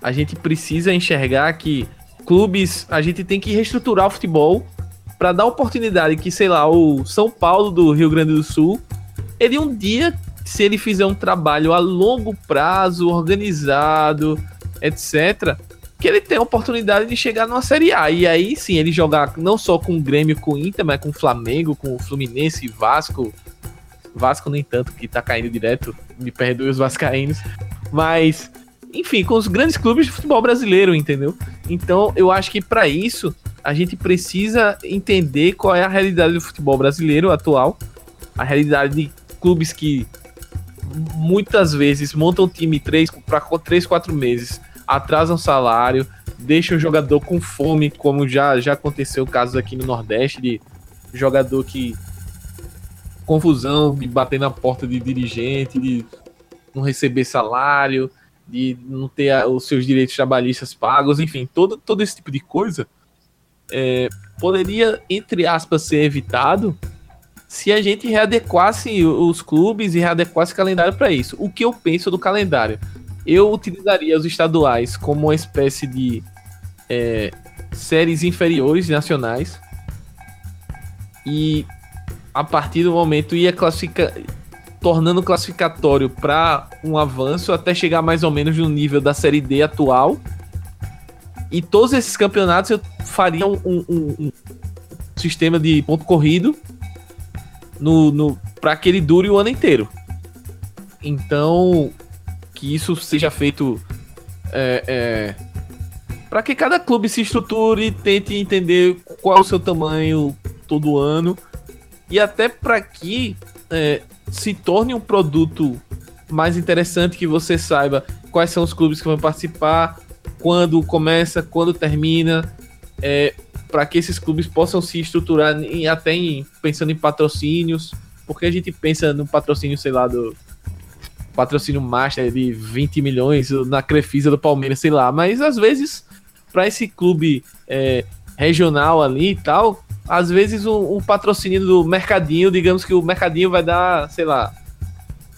a gente precisa enxergar que clubes, a gente tem que reestruturar o futebol para dar oportunidade que, sei lá, o São Paulo do Rio Grande do Sul, ele um dia, se ele fizer um trabalho a longo prazo, organizado, etc., que ele tem a oportunidade de chegar numa Série A. E aí sim, ele jogar não só com o Grêmio, com o Inter, mas com o Flamengo, com o Fluminense, Vasco. Vasco, nem tanto, que tá caindo direto. Me perdoe os vascaínos. Mas, enfim, com os grandes clubes de futebol brasileiro, entendeu? Então, eu acho que para isso, a gente precisa entender qual é a realidade do futebol brasileiro atual. A realidade de clubes que muitas vezes montam time para 3, 4 meses atrasam salário, deixam o jogador com fome, como já, já aconteceu casos aqui no Nordeste de jogador que confusão de bater na porta de dirigente, de não receber salário, de não ter os seus direitos trabalhistas pagos, enfim, todo, todo esse tipo de coisa é, poderia, entre aspas, ser evitado se a gente readequasse os clubes e readequasse o calendário para isso. O que eu penso do calendário? Eu utilizaria os estaduais como uma espécie de é, séries inferiores nacionais. E a partir do momento ia classificar, tornando classificatório para um avanço até chegar mais ou menos no nível da série D atual. E todos esses campeonatos eu faria um, um, um sistema de ponto corrido no, no para que ele dure o ano inteiro. Então, que isso seja feito é, é, para que cada clube se estruture tente entender qual é o seu tamanho todo ano e até para que é, se torne um produto mais interessante que você saiba quais são os clubes que vão participar, quando começa, quando termina, é, para que esses clubes possam se estruturar em, até em, pensando em patrocínios, porque a gente pensa no patrocínio, sei lá, do, patrocínio master de 20 milhões na Crefisa do Palmeiras, sei lá. Mas às vezes, para esse clube é, regional ali e tal, às vezes um, um, patrocínio do Mercadinho, digamos que o Mercadinho vai dar, sei lá,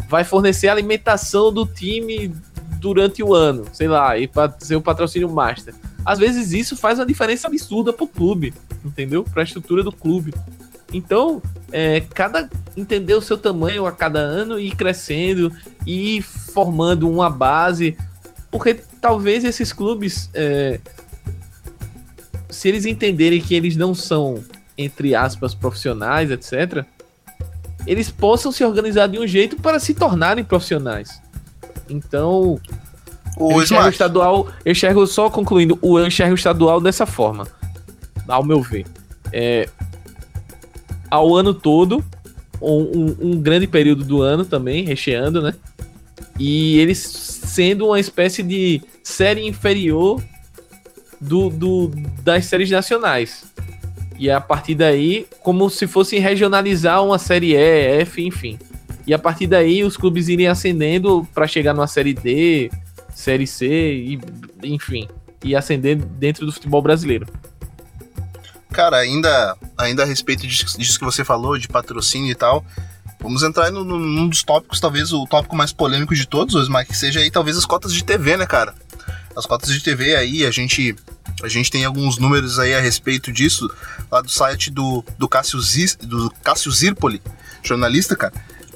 vai fornecer alimentação do time durante o ano, sei lá, e para ser o patrocínio master. Às vezes isso faz uma diferença absurda pro clube. entendeu? Para a estrutura do clube. Então, é, cada entender o seu tamanho a cada ano e ir crescendo e ir formando uma base, porque talvez esses clubes, é, se eles entenderem que eles não são entre aspas profissionais, etc, eles possam se organizar de um jeito para se tornarem profissionais. Então, o eu enxergo estadual, eu enxergo só concluindo, eu enxergo estadual dessa forma, ao meu ver. É, ao ano todo, um, um, grande período do ano também, recheando, né? E eles sendo uma espécie de série inferior do, do, das séries nacionais. E a partir daí, como se fosse regionalizar uma série E, F, enfim. E a partir daí, os clubes irem ascendendo para chegar numa série D, série C, e, enfim, e ascender dentro do futebol brasileiro. Cara, ainda, ainda a respeito disso, disso que você falou, de patrocínio e tal, vamos entrar num dos tópicos, talvez o tópico mais polêmico de todos, Osmar, que seja aí talvez as cotas de TV, né, cara? As cotas de TV aí, a gente a gente tem alguns números aí a respeito disso, lá do site do, do, Cássio, Ziz, do Cássio Zirpoli, jornalista, cara.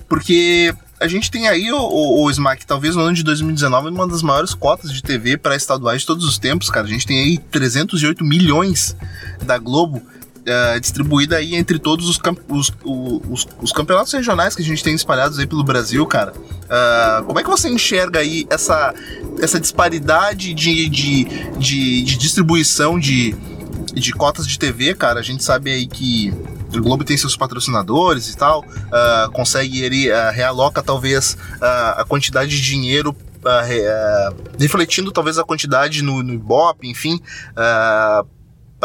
Porque a gente tem aí o, o, o Smack, talvez no ano de 2019, uma das maiores cotas de TV para estaduais de todos os tempos, cara. A gente tem aí 308 milhões da Globo uh, distribuída aí entre todos os, os, os, os, campeonatos regionais que a gente tem espalhados aí pelo Brasil, cara. Uh, como é que você enxerga aí essa, essa disparidade de, de, de, de distribuição de, de cotas de TV, cara? A gente sabe aí que o Globo tem seus patrocinadores e tal, uh, consegue ele uh, realoca talvez uh, a quantidade de dinheiro refletindo talvez a quantidade no, no Ibope, enfim,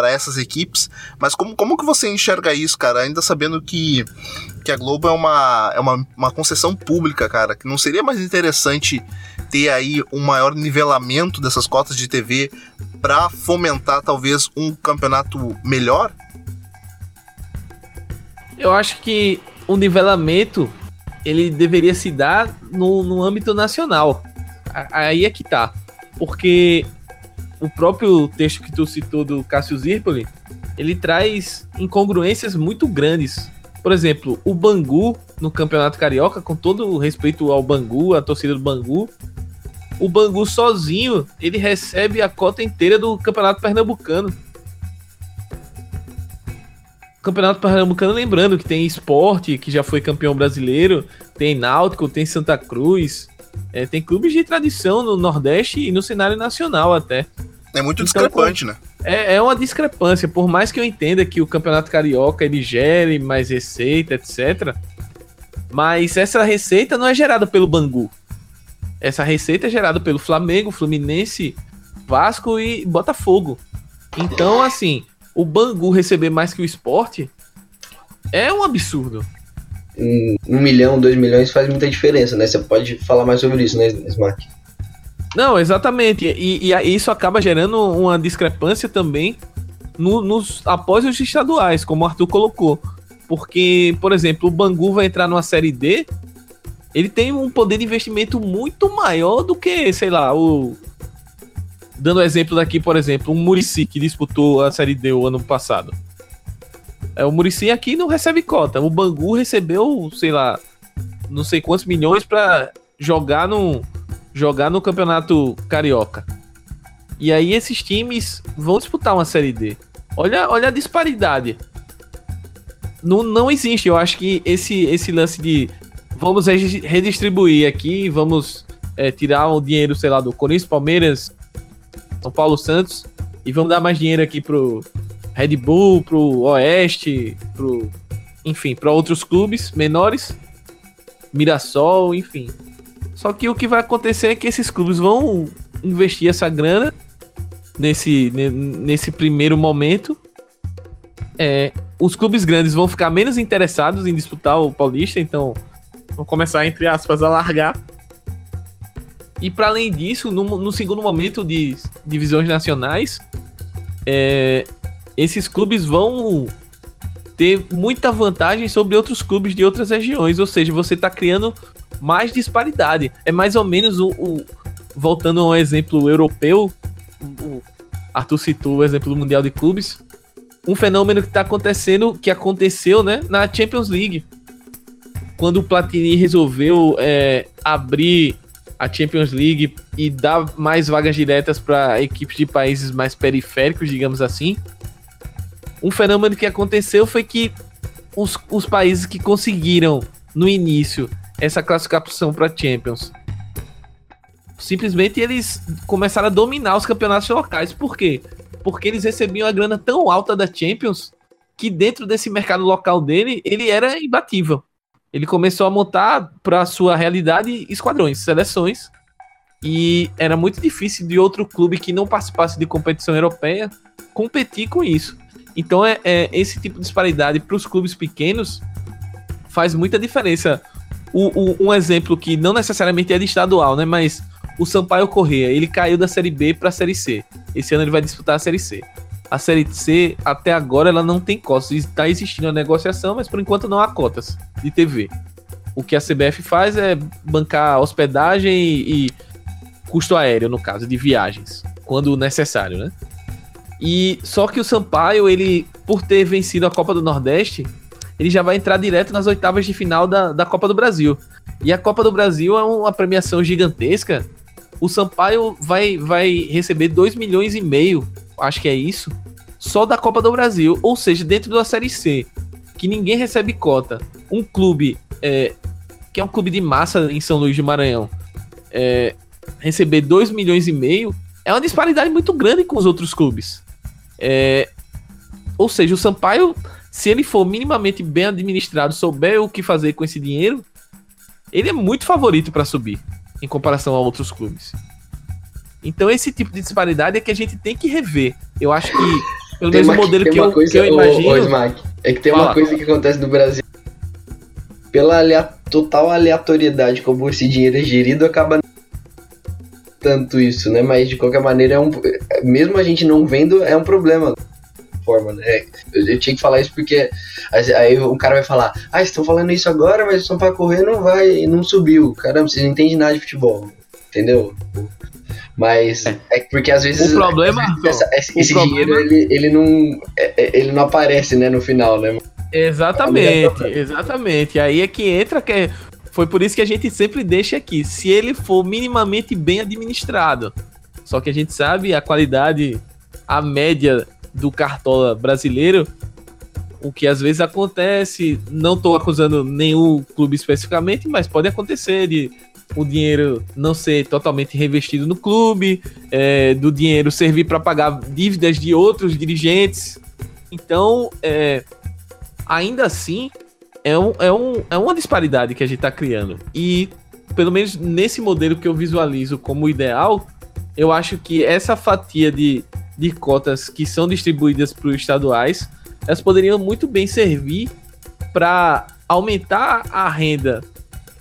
para essas equipes. Mas como, como que você enxerga isso, cara? Ainda sabendo que, que a Globo é uma, é uma, uma concessão pública, cara, que não seria mais interessante ter aí um maior nivelamento dessas cotas de TV para fomentar talvez um campeonato melhor? Eu acho que o nivelamento ele deveria se dar no, no âmbito nacional. Aí é que tá. Porque o próprio texto que tu citou do Cássio Zirpoli, ele traz incongruências muito grandes. Por exemplo, o Bangu no Campeonato Carioca, com todo o respeito ao Bangu, a torcida do Bangu, o Bangu sozinho, ele recebe a cota inteira do Campeonato Pernambucano. Campeonato Pernambucano, lembrando que tem esporte, que já foi campeão brasileiro, tem Náutico, tem Santa Cruz, é, tem clubes de tradição no Nordeste e no cenário nacional até. É muito então, discrepante, né? É, é uma discrepância. Por mais que eu entenda que o Campeonato Carioca ele gere mais receita, etc. Mas essa receita não é gerada pelo Bangu. Essa receita é gerada pelo Flamengo, Fluminense, Vasco e Botafogo. Então, assim, o Bangu receber mais que o esporte é um absurdo. Um, um milhão, dois milhões faz muita diferença, né? Você pode falar mais sobre isso, né, Smack? Não, exatamente. E, e, isso acaba gerando uma discrepância também no, nos após os estaduais, como o Arthur colocou. Porque, por exemplo, o Bangu vai entrar numa série D, ele tem um poder de investimento muito maior do que, sei lá, o. Dando exemplo daqui, por exemplo, um Murici que disputou a série D o ano passado. É, o Murici aqui não recebe cota. O Bangu recebeu, sei lá, não sei quantos milhões para jogar no, jogar no Campeonato Carioca. E aí esses times vão disputar uma Série D. Olha, olha a disparidade. Não, não existe. Eu acho que esse, esse lance de vamos redistribuir aqui, vamos é, tirar o dinheiro, sei lá, do Corinthians, Palmeiras, São Paulo Santos e vamos dar mais dinheiro aqui pro Red Bull, pro Oeste, pro enfim, para outros clubes menores, Mirassol, enfim. Só que o que vai acontecer é que esses clubes vão investir essa grana nesse, nesse primeiro momento. É, os clubes grandes vão ficar menos interessados em disputar o Paulista, então vão começar, entre aspas, a largar. E para além disso, no, no, segundo momento de divisões nacionais, é, esses clubes vão ter muita vantagem sobre outros clubes de outras regiões, ou seja, você está criando mais disparidade. É mais ou menos o, o voltando a um exemplo europeu, o Arthur citou o exemplo do Mundial de Clubes. um fenômeno que está acontecendo, que aconteceu, né, na Champions League. Quando o Platini resolveu é, abrir a Champions League e dar mais vagas diretas para equipes de países mais periféricos, digamos assim. Um fenômeno que aconteceu foi que os, os países que conseguiram no início essa classificação para Champions simplesmente eles começaram a dominar os campeonatos locais. Por quê? Porque eles recebiam a grana tão alta da Champions que dentro desse mercado local dele, ele era imbatível. Ele começou a montar para sua realidade esquadrões, seleções, e era muito difícil de outro clube que não participasse de competição europeia competir com isso. Então é, é esse tipo de disparidade para os clubes pequenos faz muita diferença. O, o, um exemplo que não necessariamente é de estadual, né? Mas o Sampaio Corrêa, ele caiu da Série B para a Série C. Esse ano ele vai disputar a Série C. A Série C, até agora, ela não tem cotas. Está existindo a negociação, mas por enquanto não há cotas de TV. O que a CBF faz é bancar hospedagem e, e custo aéreo, no caso, de viagens, quando necessário, né? E só que o Sampaio, ele, por ter vencido a Copa do Nordeste, ele já vai entrar direto nas oitavas de final da, da Copa do Brasil. E a Copa do Brasil é uma premiação gigantesca o Sampaio vai, vai receber 2 milhões e meio, acho que é isso, só da Copa do Brasil. Ou seja, dentro da Série C, que ninguém recebe cota. Um clube, é, que é um clube de massa em São Luís de Maranhão, é, receber 2 milhões e meio é uma disparidade muito grande com os outros clubes. É, ou seja, o Sampaio, se ele for minimamente bem administrado, souber o que fazer com esse dinheiro, ele é muito favorito para subir em comparação a outros clubes. Então esse tipo de disparidade é que a gente tem que rever. Eu acho que, pelo menos o modelo que eu, coisa, que eu imagino... Ô, ô, Smack, é que tem fala. uma coisa que acontece no Brasil. Pela alea total aleatoriedade como esse dinheiro é gerido, acaba tanto isso, né? Mas de qualquer maneira, é um, mesmo a gente não vendo, é um problema forma, né? Eu, eu, tinha que falar isso porque aí um cara vai falar, ah, estão falando isso agora, mas o São Paulo correr não vai, não subiu. Caramba, você não entende nada de futebol, entendeu? Mas é, é porque às vezes o problema essa, esse, esse problema... dinheiro ele, ele não é, é, ele não aparece, né, no final, né? Exatamente, exatamente. Aí é que entra que foi por isso que a gente sempre deixa aqui, se ele for minimamente bem administrado. Só que a gente sabe a qualidade, a média do cartola brasileiro, o que às vezes acontece, não estou acusando nenhum clube especificamente, mas pode acontecer de o dinheiro não ser totalmente revestido no clube, é, do dinheiro servir para pagar dívidas de outros dirigentes. Então, é, ainda assim, é, um, é, um, é uma disparidade que a gente está criando. E, pelo menos nesse modelo que eu visualizo como ideal, eu acho que essa fatia de de cotas que são distribuídas para os estaduais, elas poderiam muito bem servir para aumentar a renda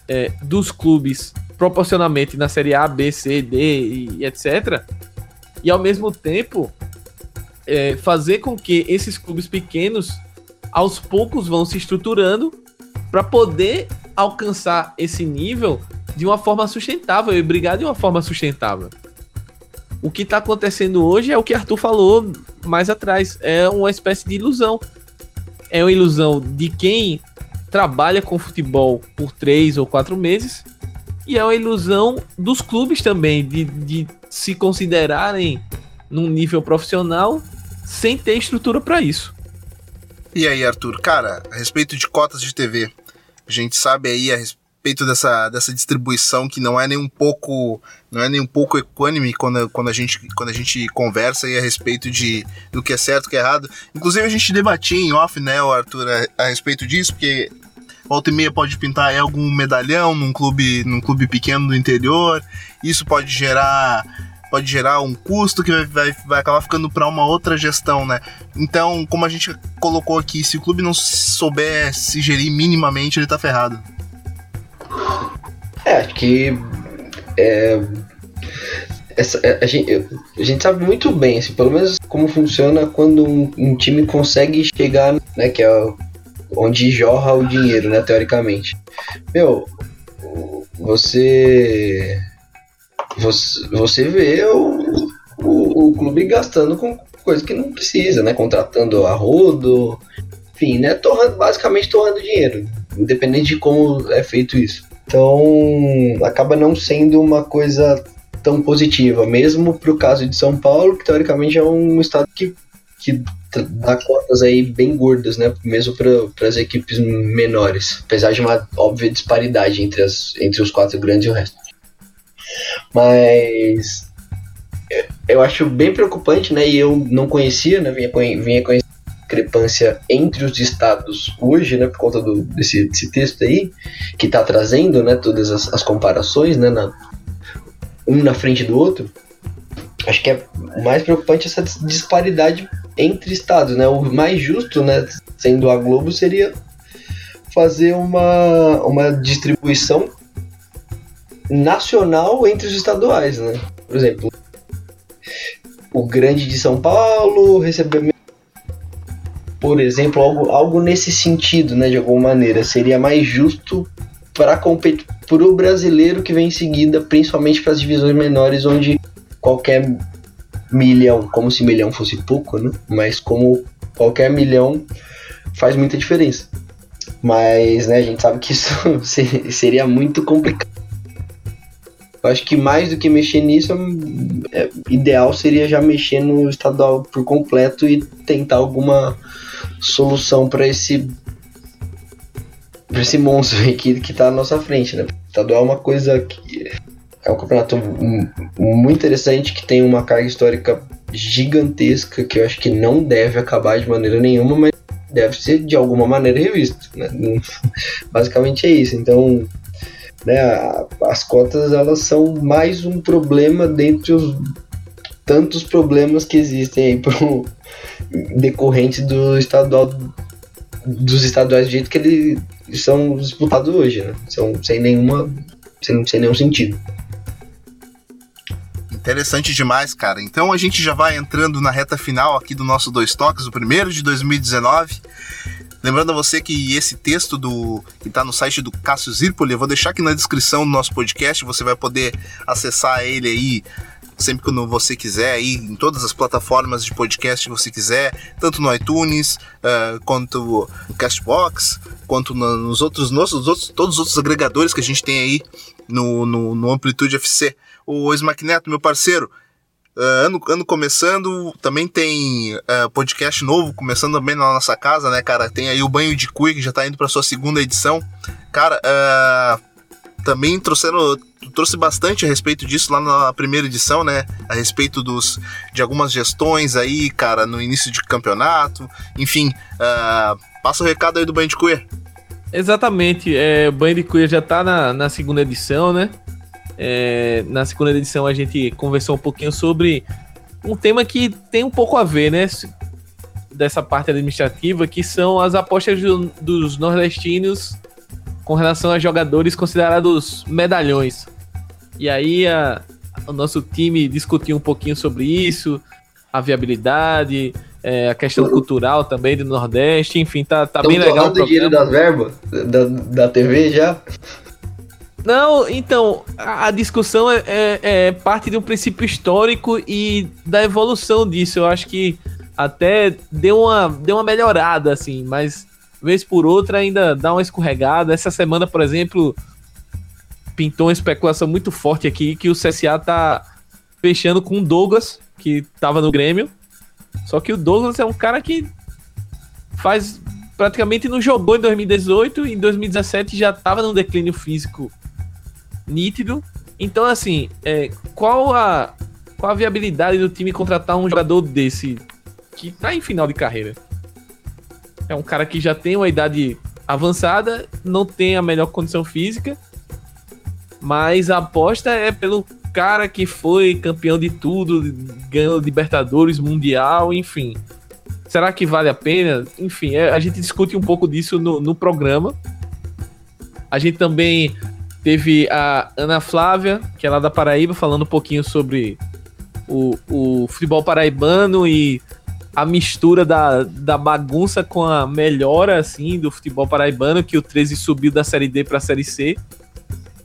é, dos clubes proporcionalmente na Série A, B, C, D e, etc. E ao mesmo tempo é, fazer com que esses clubes pequenos aos poucos vão se estruturando para poder alcançar esse nível de uma forma sustentável e brigar de uma forma sustentável. O que está acontecendo hoje é o que Arthur falou mais atrás. É uma espécie de ilusão. É uma ilusão de quem trabalha com futebol por três ou quatro meses. E é uma ilusão dos clubes também, de, de se considerarem num nível profissional sem ter estrutura para isso. E aí, Arthur, cara, a respeito de cotas de TV, a gente sabe aí a, respeito dessa, dessa distribuição que não é nem um pouco não é nem um pouco equânime quando, quando, a gente, quando a gente conversa aí a respeito de do que é certo e que é errado. Inclusive a gente debatia em off, né, Arthur, a, a respeito disso, porque volta e meia pode pintar algum medalhão num clube, num clube pequeno do interior. Isso pode gerar pode gerar um custo que vai, vai, vai acabar ficando para uma outra gestão, né? Então, como a gente colocou aqui, se o clube não souber se gerir minimamente, ele tá ferrado. É, que. É, essa, é, a, gente, a gente sabe muito bem, assim, pelo menos como funciona quando um, um time consegue chegar, né, que é onde jorra o dinheiro, né, teoricamente. Meu, você você, você vê o, o, o clube gastando com coisa que não precisa, né? Contratando a rodo, enfim, né? Torrando, basicamente torrando dinheiro, independente de como é feito isso. Então, acaba não sendo uma coisa tão positiva, mesmo para o caso de São Paulo, que teoricamente é um estado que, que dá cotas aí bem gordas, né? Mesmo para as equipes menores, apesar de uma óbvia disparidade entre, as, entre os quatro grandes e o resto. Mas eu acho bem preocupante, né? E eu não conhecia, né? Vinha, vinha conhecer discrepância entre os estados hoje, né? Por conta do, desse, desse texto aí, que está trazendo, né? Todas as, as comparações, né? Na, um na frente do outro. Acho que é mais preocupante essa disparidade entre estados, né? O mais justo, né? Sendo a Globo, seria fazer uma, uma distribuição nacional entre os estaduais, né? Por exemplo, o Grande de São Paulo receber, por exemplo, algo, algo nesse sentido, né? De alguma maneira, seria mais justo para o brasileiro que vem em seguida, principalmente para as divisões menores, onde qualquer milhão, como se milhão fosse pouco, né? Mas como qualquer milhão faz muita diferença. Mas, né, a gente sabe que isso seria muito complicado. Eu acho que mais do que mexer nisso, é, ideal seria já mexer no estadual por completo e tentar alguma solução para esse pra esse monstro aqui que tá à nossa frente, né? O estadual é uma coisa que é um campeonato muito interessante que tem uma carga histórica gigantesca que eu acho que não deve acabar de maneira nenhuma, mas deve ser de alguma maneira revisto, né? Basicamente é isso. Então, né, as cotas elas são mais um problema dentre os tantos problemas que existem aí pro decorrente do estadual dos estaduais do jeito que eles são disputados hoje, né? São sem nenhuma sem, sem nenhum sentido. Interessante demais, cara. Então a gente já vai entrando na reta final aqui do nosso Dois Toques, o primeiro de 2019. Lembrando a você que esse texto do que está no site do Cássio Zirpoli, eu vou deixar aqui na descrição do nosso podcast, você vai poder acessar ele aí sempre quando você quiser, aí em todas as plataformas de podcast que você quiser, tanto no iTunes, uh, quanto no Castbox, quanto no, nos outros, nos outros, todos os outros agregadores que a gente tem aí no, no, no Amplitude FC. O Smack Neto, meu parceiro, Uh, ano, ano começando, também tem uh, podcast novo, começando também na nossa casa, né, cara? Tem aí o Banho de Cui, que já tá indo pra sua segunda edição. Cara, uh, também trouxeram, trouxe bastante a respeito disso lá na primeira edição, né? A respeito dos, de algumas gestões aí, cara, no início de campeonato. Enfim, passa o recado aí do Banho de Cui. Exatamente, é, o Banho de Cui já tá na, na segunda edição, né? É, na segunda edição a gente conversou um pouquinho sobre um tema que tem um pouco a ver, né? Dessa parte administrativa, que são as apostas do, dos nordestinos com relação a jogadores considerados medalhões. E aí a, o nosso time discutiu um pouquinho sobre isso, a viabilidade, é, a questão cultural também do Nordeste, enfim, tá, tá bem legal. o dinheiro das verbas da, da TV já? Não, então, a, discussão é, é, é, parte de um princípio histórico e da evolução disso. Eu acho que até deu uma, deu uma melhorada, assim, mas vez por outra ainda dá uma escorregada. Essa semana, por exemplo, pintou uma especulação muito forte aqui que o CSA tá fechando com o Douglas, que tava no Grêmio. Só que o Douglas é um cara que faz praticamente não jogou em 2018 e em 2017 já tava num declínio físico nítido. Então, assim, é, qual, a, qual a viabilidade do time contratar um jogador desse que tá em final de carreira? É um cara que já tem uma idade avançada, não tem a melhor condição física, mas a aposta é pelo cara que foi campeão de tudo, ganhou Libertadores, Mundial, enfim. Será que vale a pena? Enfim, é, a gente discute um pouco disso no, no programa. A gente também Teve a Ana Flávia, que é lá da Paraíba, falando um pouquinho sobre o, o futebol paraibano e a mistura da, da bagunça com a melhora assim do futebol paraibano, que o 13 subiu da Série D para a Série C.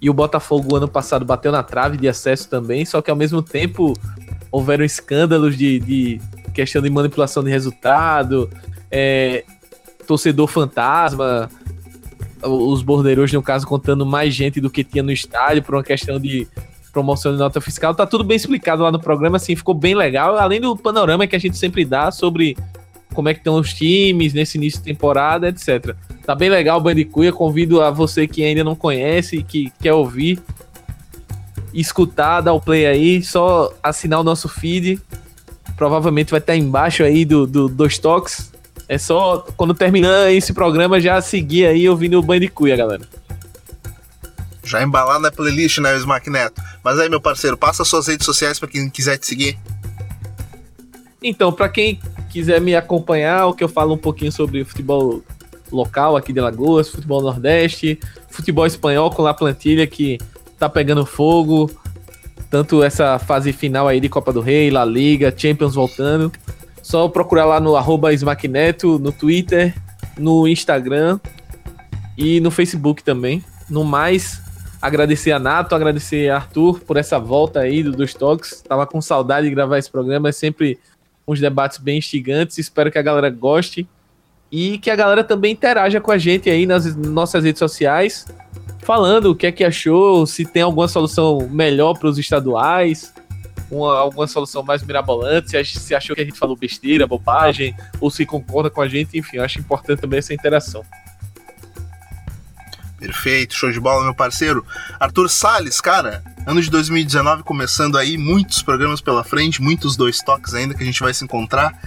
E o Botafogo ano passado bateu na trave de acesso também, só que ao mesmo tempo houveram escândalos de, de questão de manipulação de resultado, é, torcedor fantasma, os bordeiros, no caso, contando mais gente do que tinha no estádio por uma questão de promoção de nota fiscal. Tá tudo bem explicado lá no programa, assim, ficou bem legal. Além do panorama que a gente sempre dá sobre como é que estão os times nesse início de temporada, etc. Tá bem legal o Bandicuia, convido a você que ainda não conhece e que quer ouvir, escutar, dar o play aí, só assinar o nosso feed. Provavelmente vai estar embaixo aí do, do dos toques. É só quando terminar esse programa já seguir aí ouvindo o Bandicuia, galera. Já embalar na playlist, né, Smack Neto? Mas aí, meu parceiro, passa suas redes sociais para quem quiser te seguir. Então, para quem quiser me acompanhar, o que eu falo um pouquinho sobre futebol local aqui de Lagoas, futebol nordeste, futebol espanhol com La Plantilha que tá pegando fogo, tanto essa fase final aí de Copa do Rei, La Liga, Champions voltando. Só procurar lá no arroba Smackneto, no Twitter, no Instagram e no Facebook também. No mais, agradecer a Nato, agradecer a Arthur por essa volta aí do, dos Toques. Tava com saudade de gravar esse programa, é sempre uns debates bem instigantes. Espero que a galera goste e que a galera também interaja com a gente aí nas nossas redes sociais, falando o que é que achou, se tem alguma solução melhor para os estaduais, uma, alguma solução mais mirabolante, se, se achou que a gente falou besteira, bobagem, ou se concorda com a gente, enfim, eu acho importante também essa interação. Perfeito, show de bola, meu parceiro. Arthur Sales, cara, ano de 2019 começando aí, muitos programas pela frente, muitos dois toques ainda que a gente vai se encontrar.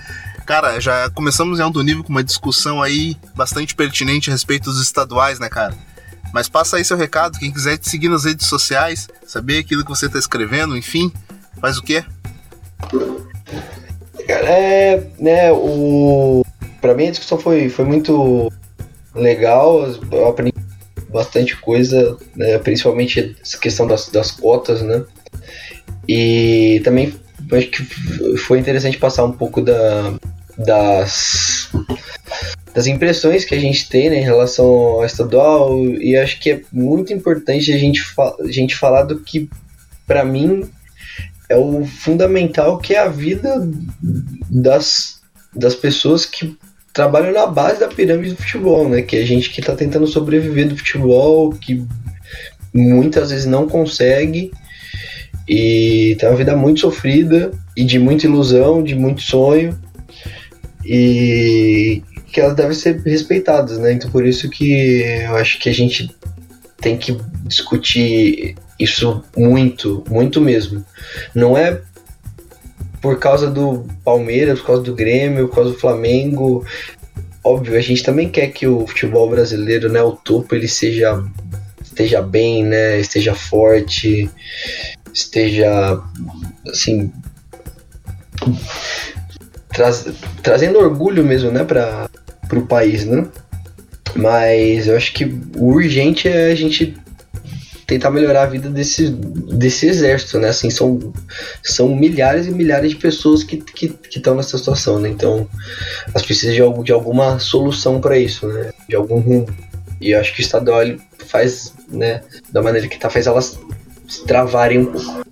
Cara, já começamos em alto nível com uma discussão aí bastante pertinente a respeito dos estaduais, né, cara? Mas passa aí seu recado, quem quiser te seguir nas redes sociais, saber aquilo que você está escrevendo, enfim, faz o quê? É, né, o... Pra mim a discussão foi, foi muito legal, eu aprendi bastante coisa, né, principalmente essa questão das, das cotas, né? E também acho que foi interessante passar um pouco da, das, das impressões que a gente tem né, em relação ao estadual, e acho que é muito importante a gente, fa a gente falar do que, para mim, é o fundamental, que é a vida das, das pessoas que trabalham na base da pirâmide do futebol, né? Que é a gente que está tentando sobreviver do futebol, que muitas vezes não consegue e tem uma vida muito sofrida e de muita ilusão, de muito sonho e que elas devem ser respeitadas, né? Então por isso que eu acho que a gente tem que discutir isso muito, muito mesmo. Não é por causa do Palmeiras, por causa do Grêmio, por causa do Flamengo. Óbvio, a gente também quer que o futebol brasileiro, né, o topo, ele seja esteja bem, né, esteja forte, esteja assim trazendo orgulho mesmo, né, para o país, né? Mas eu acho que o urgente é a gente tentar melhorar a vida desse, desse exército, né? Assim, são, são milhares e milhares de pessoas que estão que, que nessa situação, né? Então, elas precisam de, algum, de alguma solução para isso, né? De algum rumo. E eu acho que o estadual faz, né, da maneira que tá, faz elas se travarem um pouco.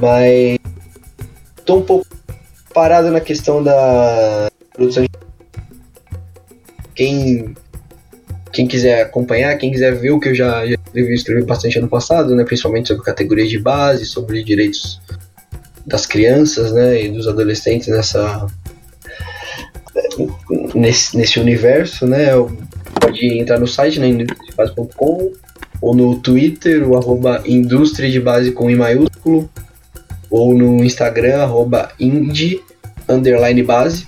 Mas tô um pouco parado na questão da produção de... Quem, quem quiser acompanhar, quem quiser ver o que eu já, já escrevi, escrevi bastante ano passado, né, principalmente sobre categorias de base, sobre direitos das crianças né, e dos adolescentes nessa nesse, nesse universo, né, pode entrar no site, né, industriadebase.com ou no Twitter, o arroba indústria de base com I maiúsculo, ou no Instagram, arroba indie, underline base.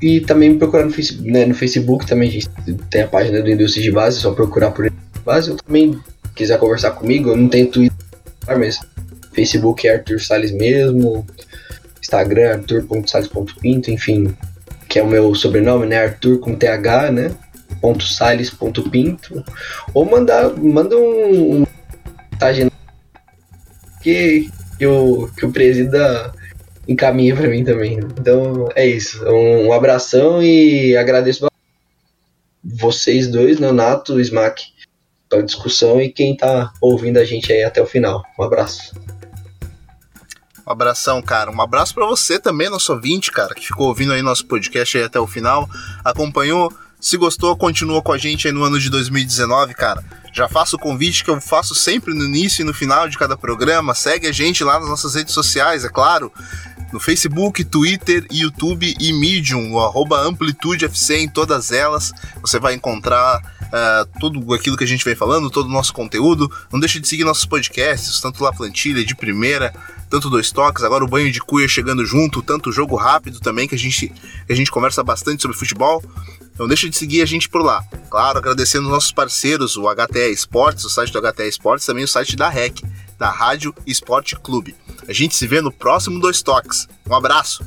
E também me procurar no Facebook, né, no Facebook também a gente tem a página do Indústria de Base, é só procurar por Base. Eu também quiser conversar comigo, eu não tenho Twitter, mas Facebook é Arthur Salles mesmo, Instagram arthur.salles.pinto, enfim, que é o meu sobrenome, né, Arthur com TH, né, ponto Salles ponto Pinto, ou mandar, manda um, um mensagem que que o, que o presida encaminha para mim também. Então é isso. Um, um, abração e agradeço vocês dois, Leonato, né, Smack, pela discussão e quem tá ouvindo a gente aí até o final. Um abraço. Um abração, cara. Um abraço para você também, nosso ouvinte, cara, que ficou ouvindo aí nosso podcast aí até o final, acompanhou. Se gostou, continua com a gente aí no ano de 2019, cara. Já faço o convite que eu faço sempre no início e no final de cada programa. Segue a gente lá nas nossas redes sociais, é claro. No Facebook, Twitter, YouTube e Medium, o arroba AmplitudeFC em todas elas. Você vai encontrar uh, tudo aquilo que a gente vem falando, todo o nosso conteúdo. Não deixe de seguir nossos podcasts, tanto La Plantilha de primeira, tanto dois toques, agora o banho de cuia chegando junto, tanto jogo rápido também, que a gente, a gente conversa bastante sobre futebol. Não deixe de seguir a gente por lá. Claro, agradecendo nossos parceiros, o HTE Esportes, o site do HTE Esportes, também o site da REC, da Rádio Esporte Clube. A gente se vê no próximo Dois Toques. Um abraço!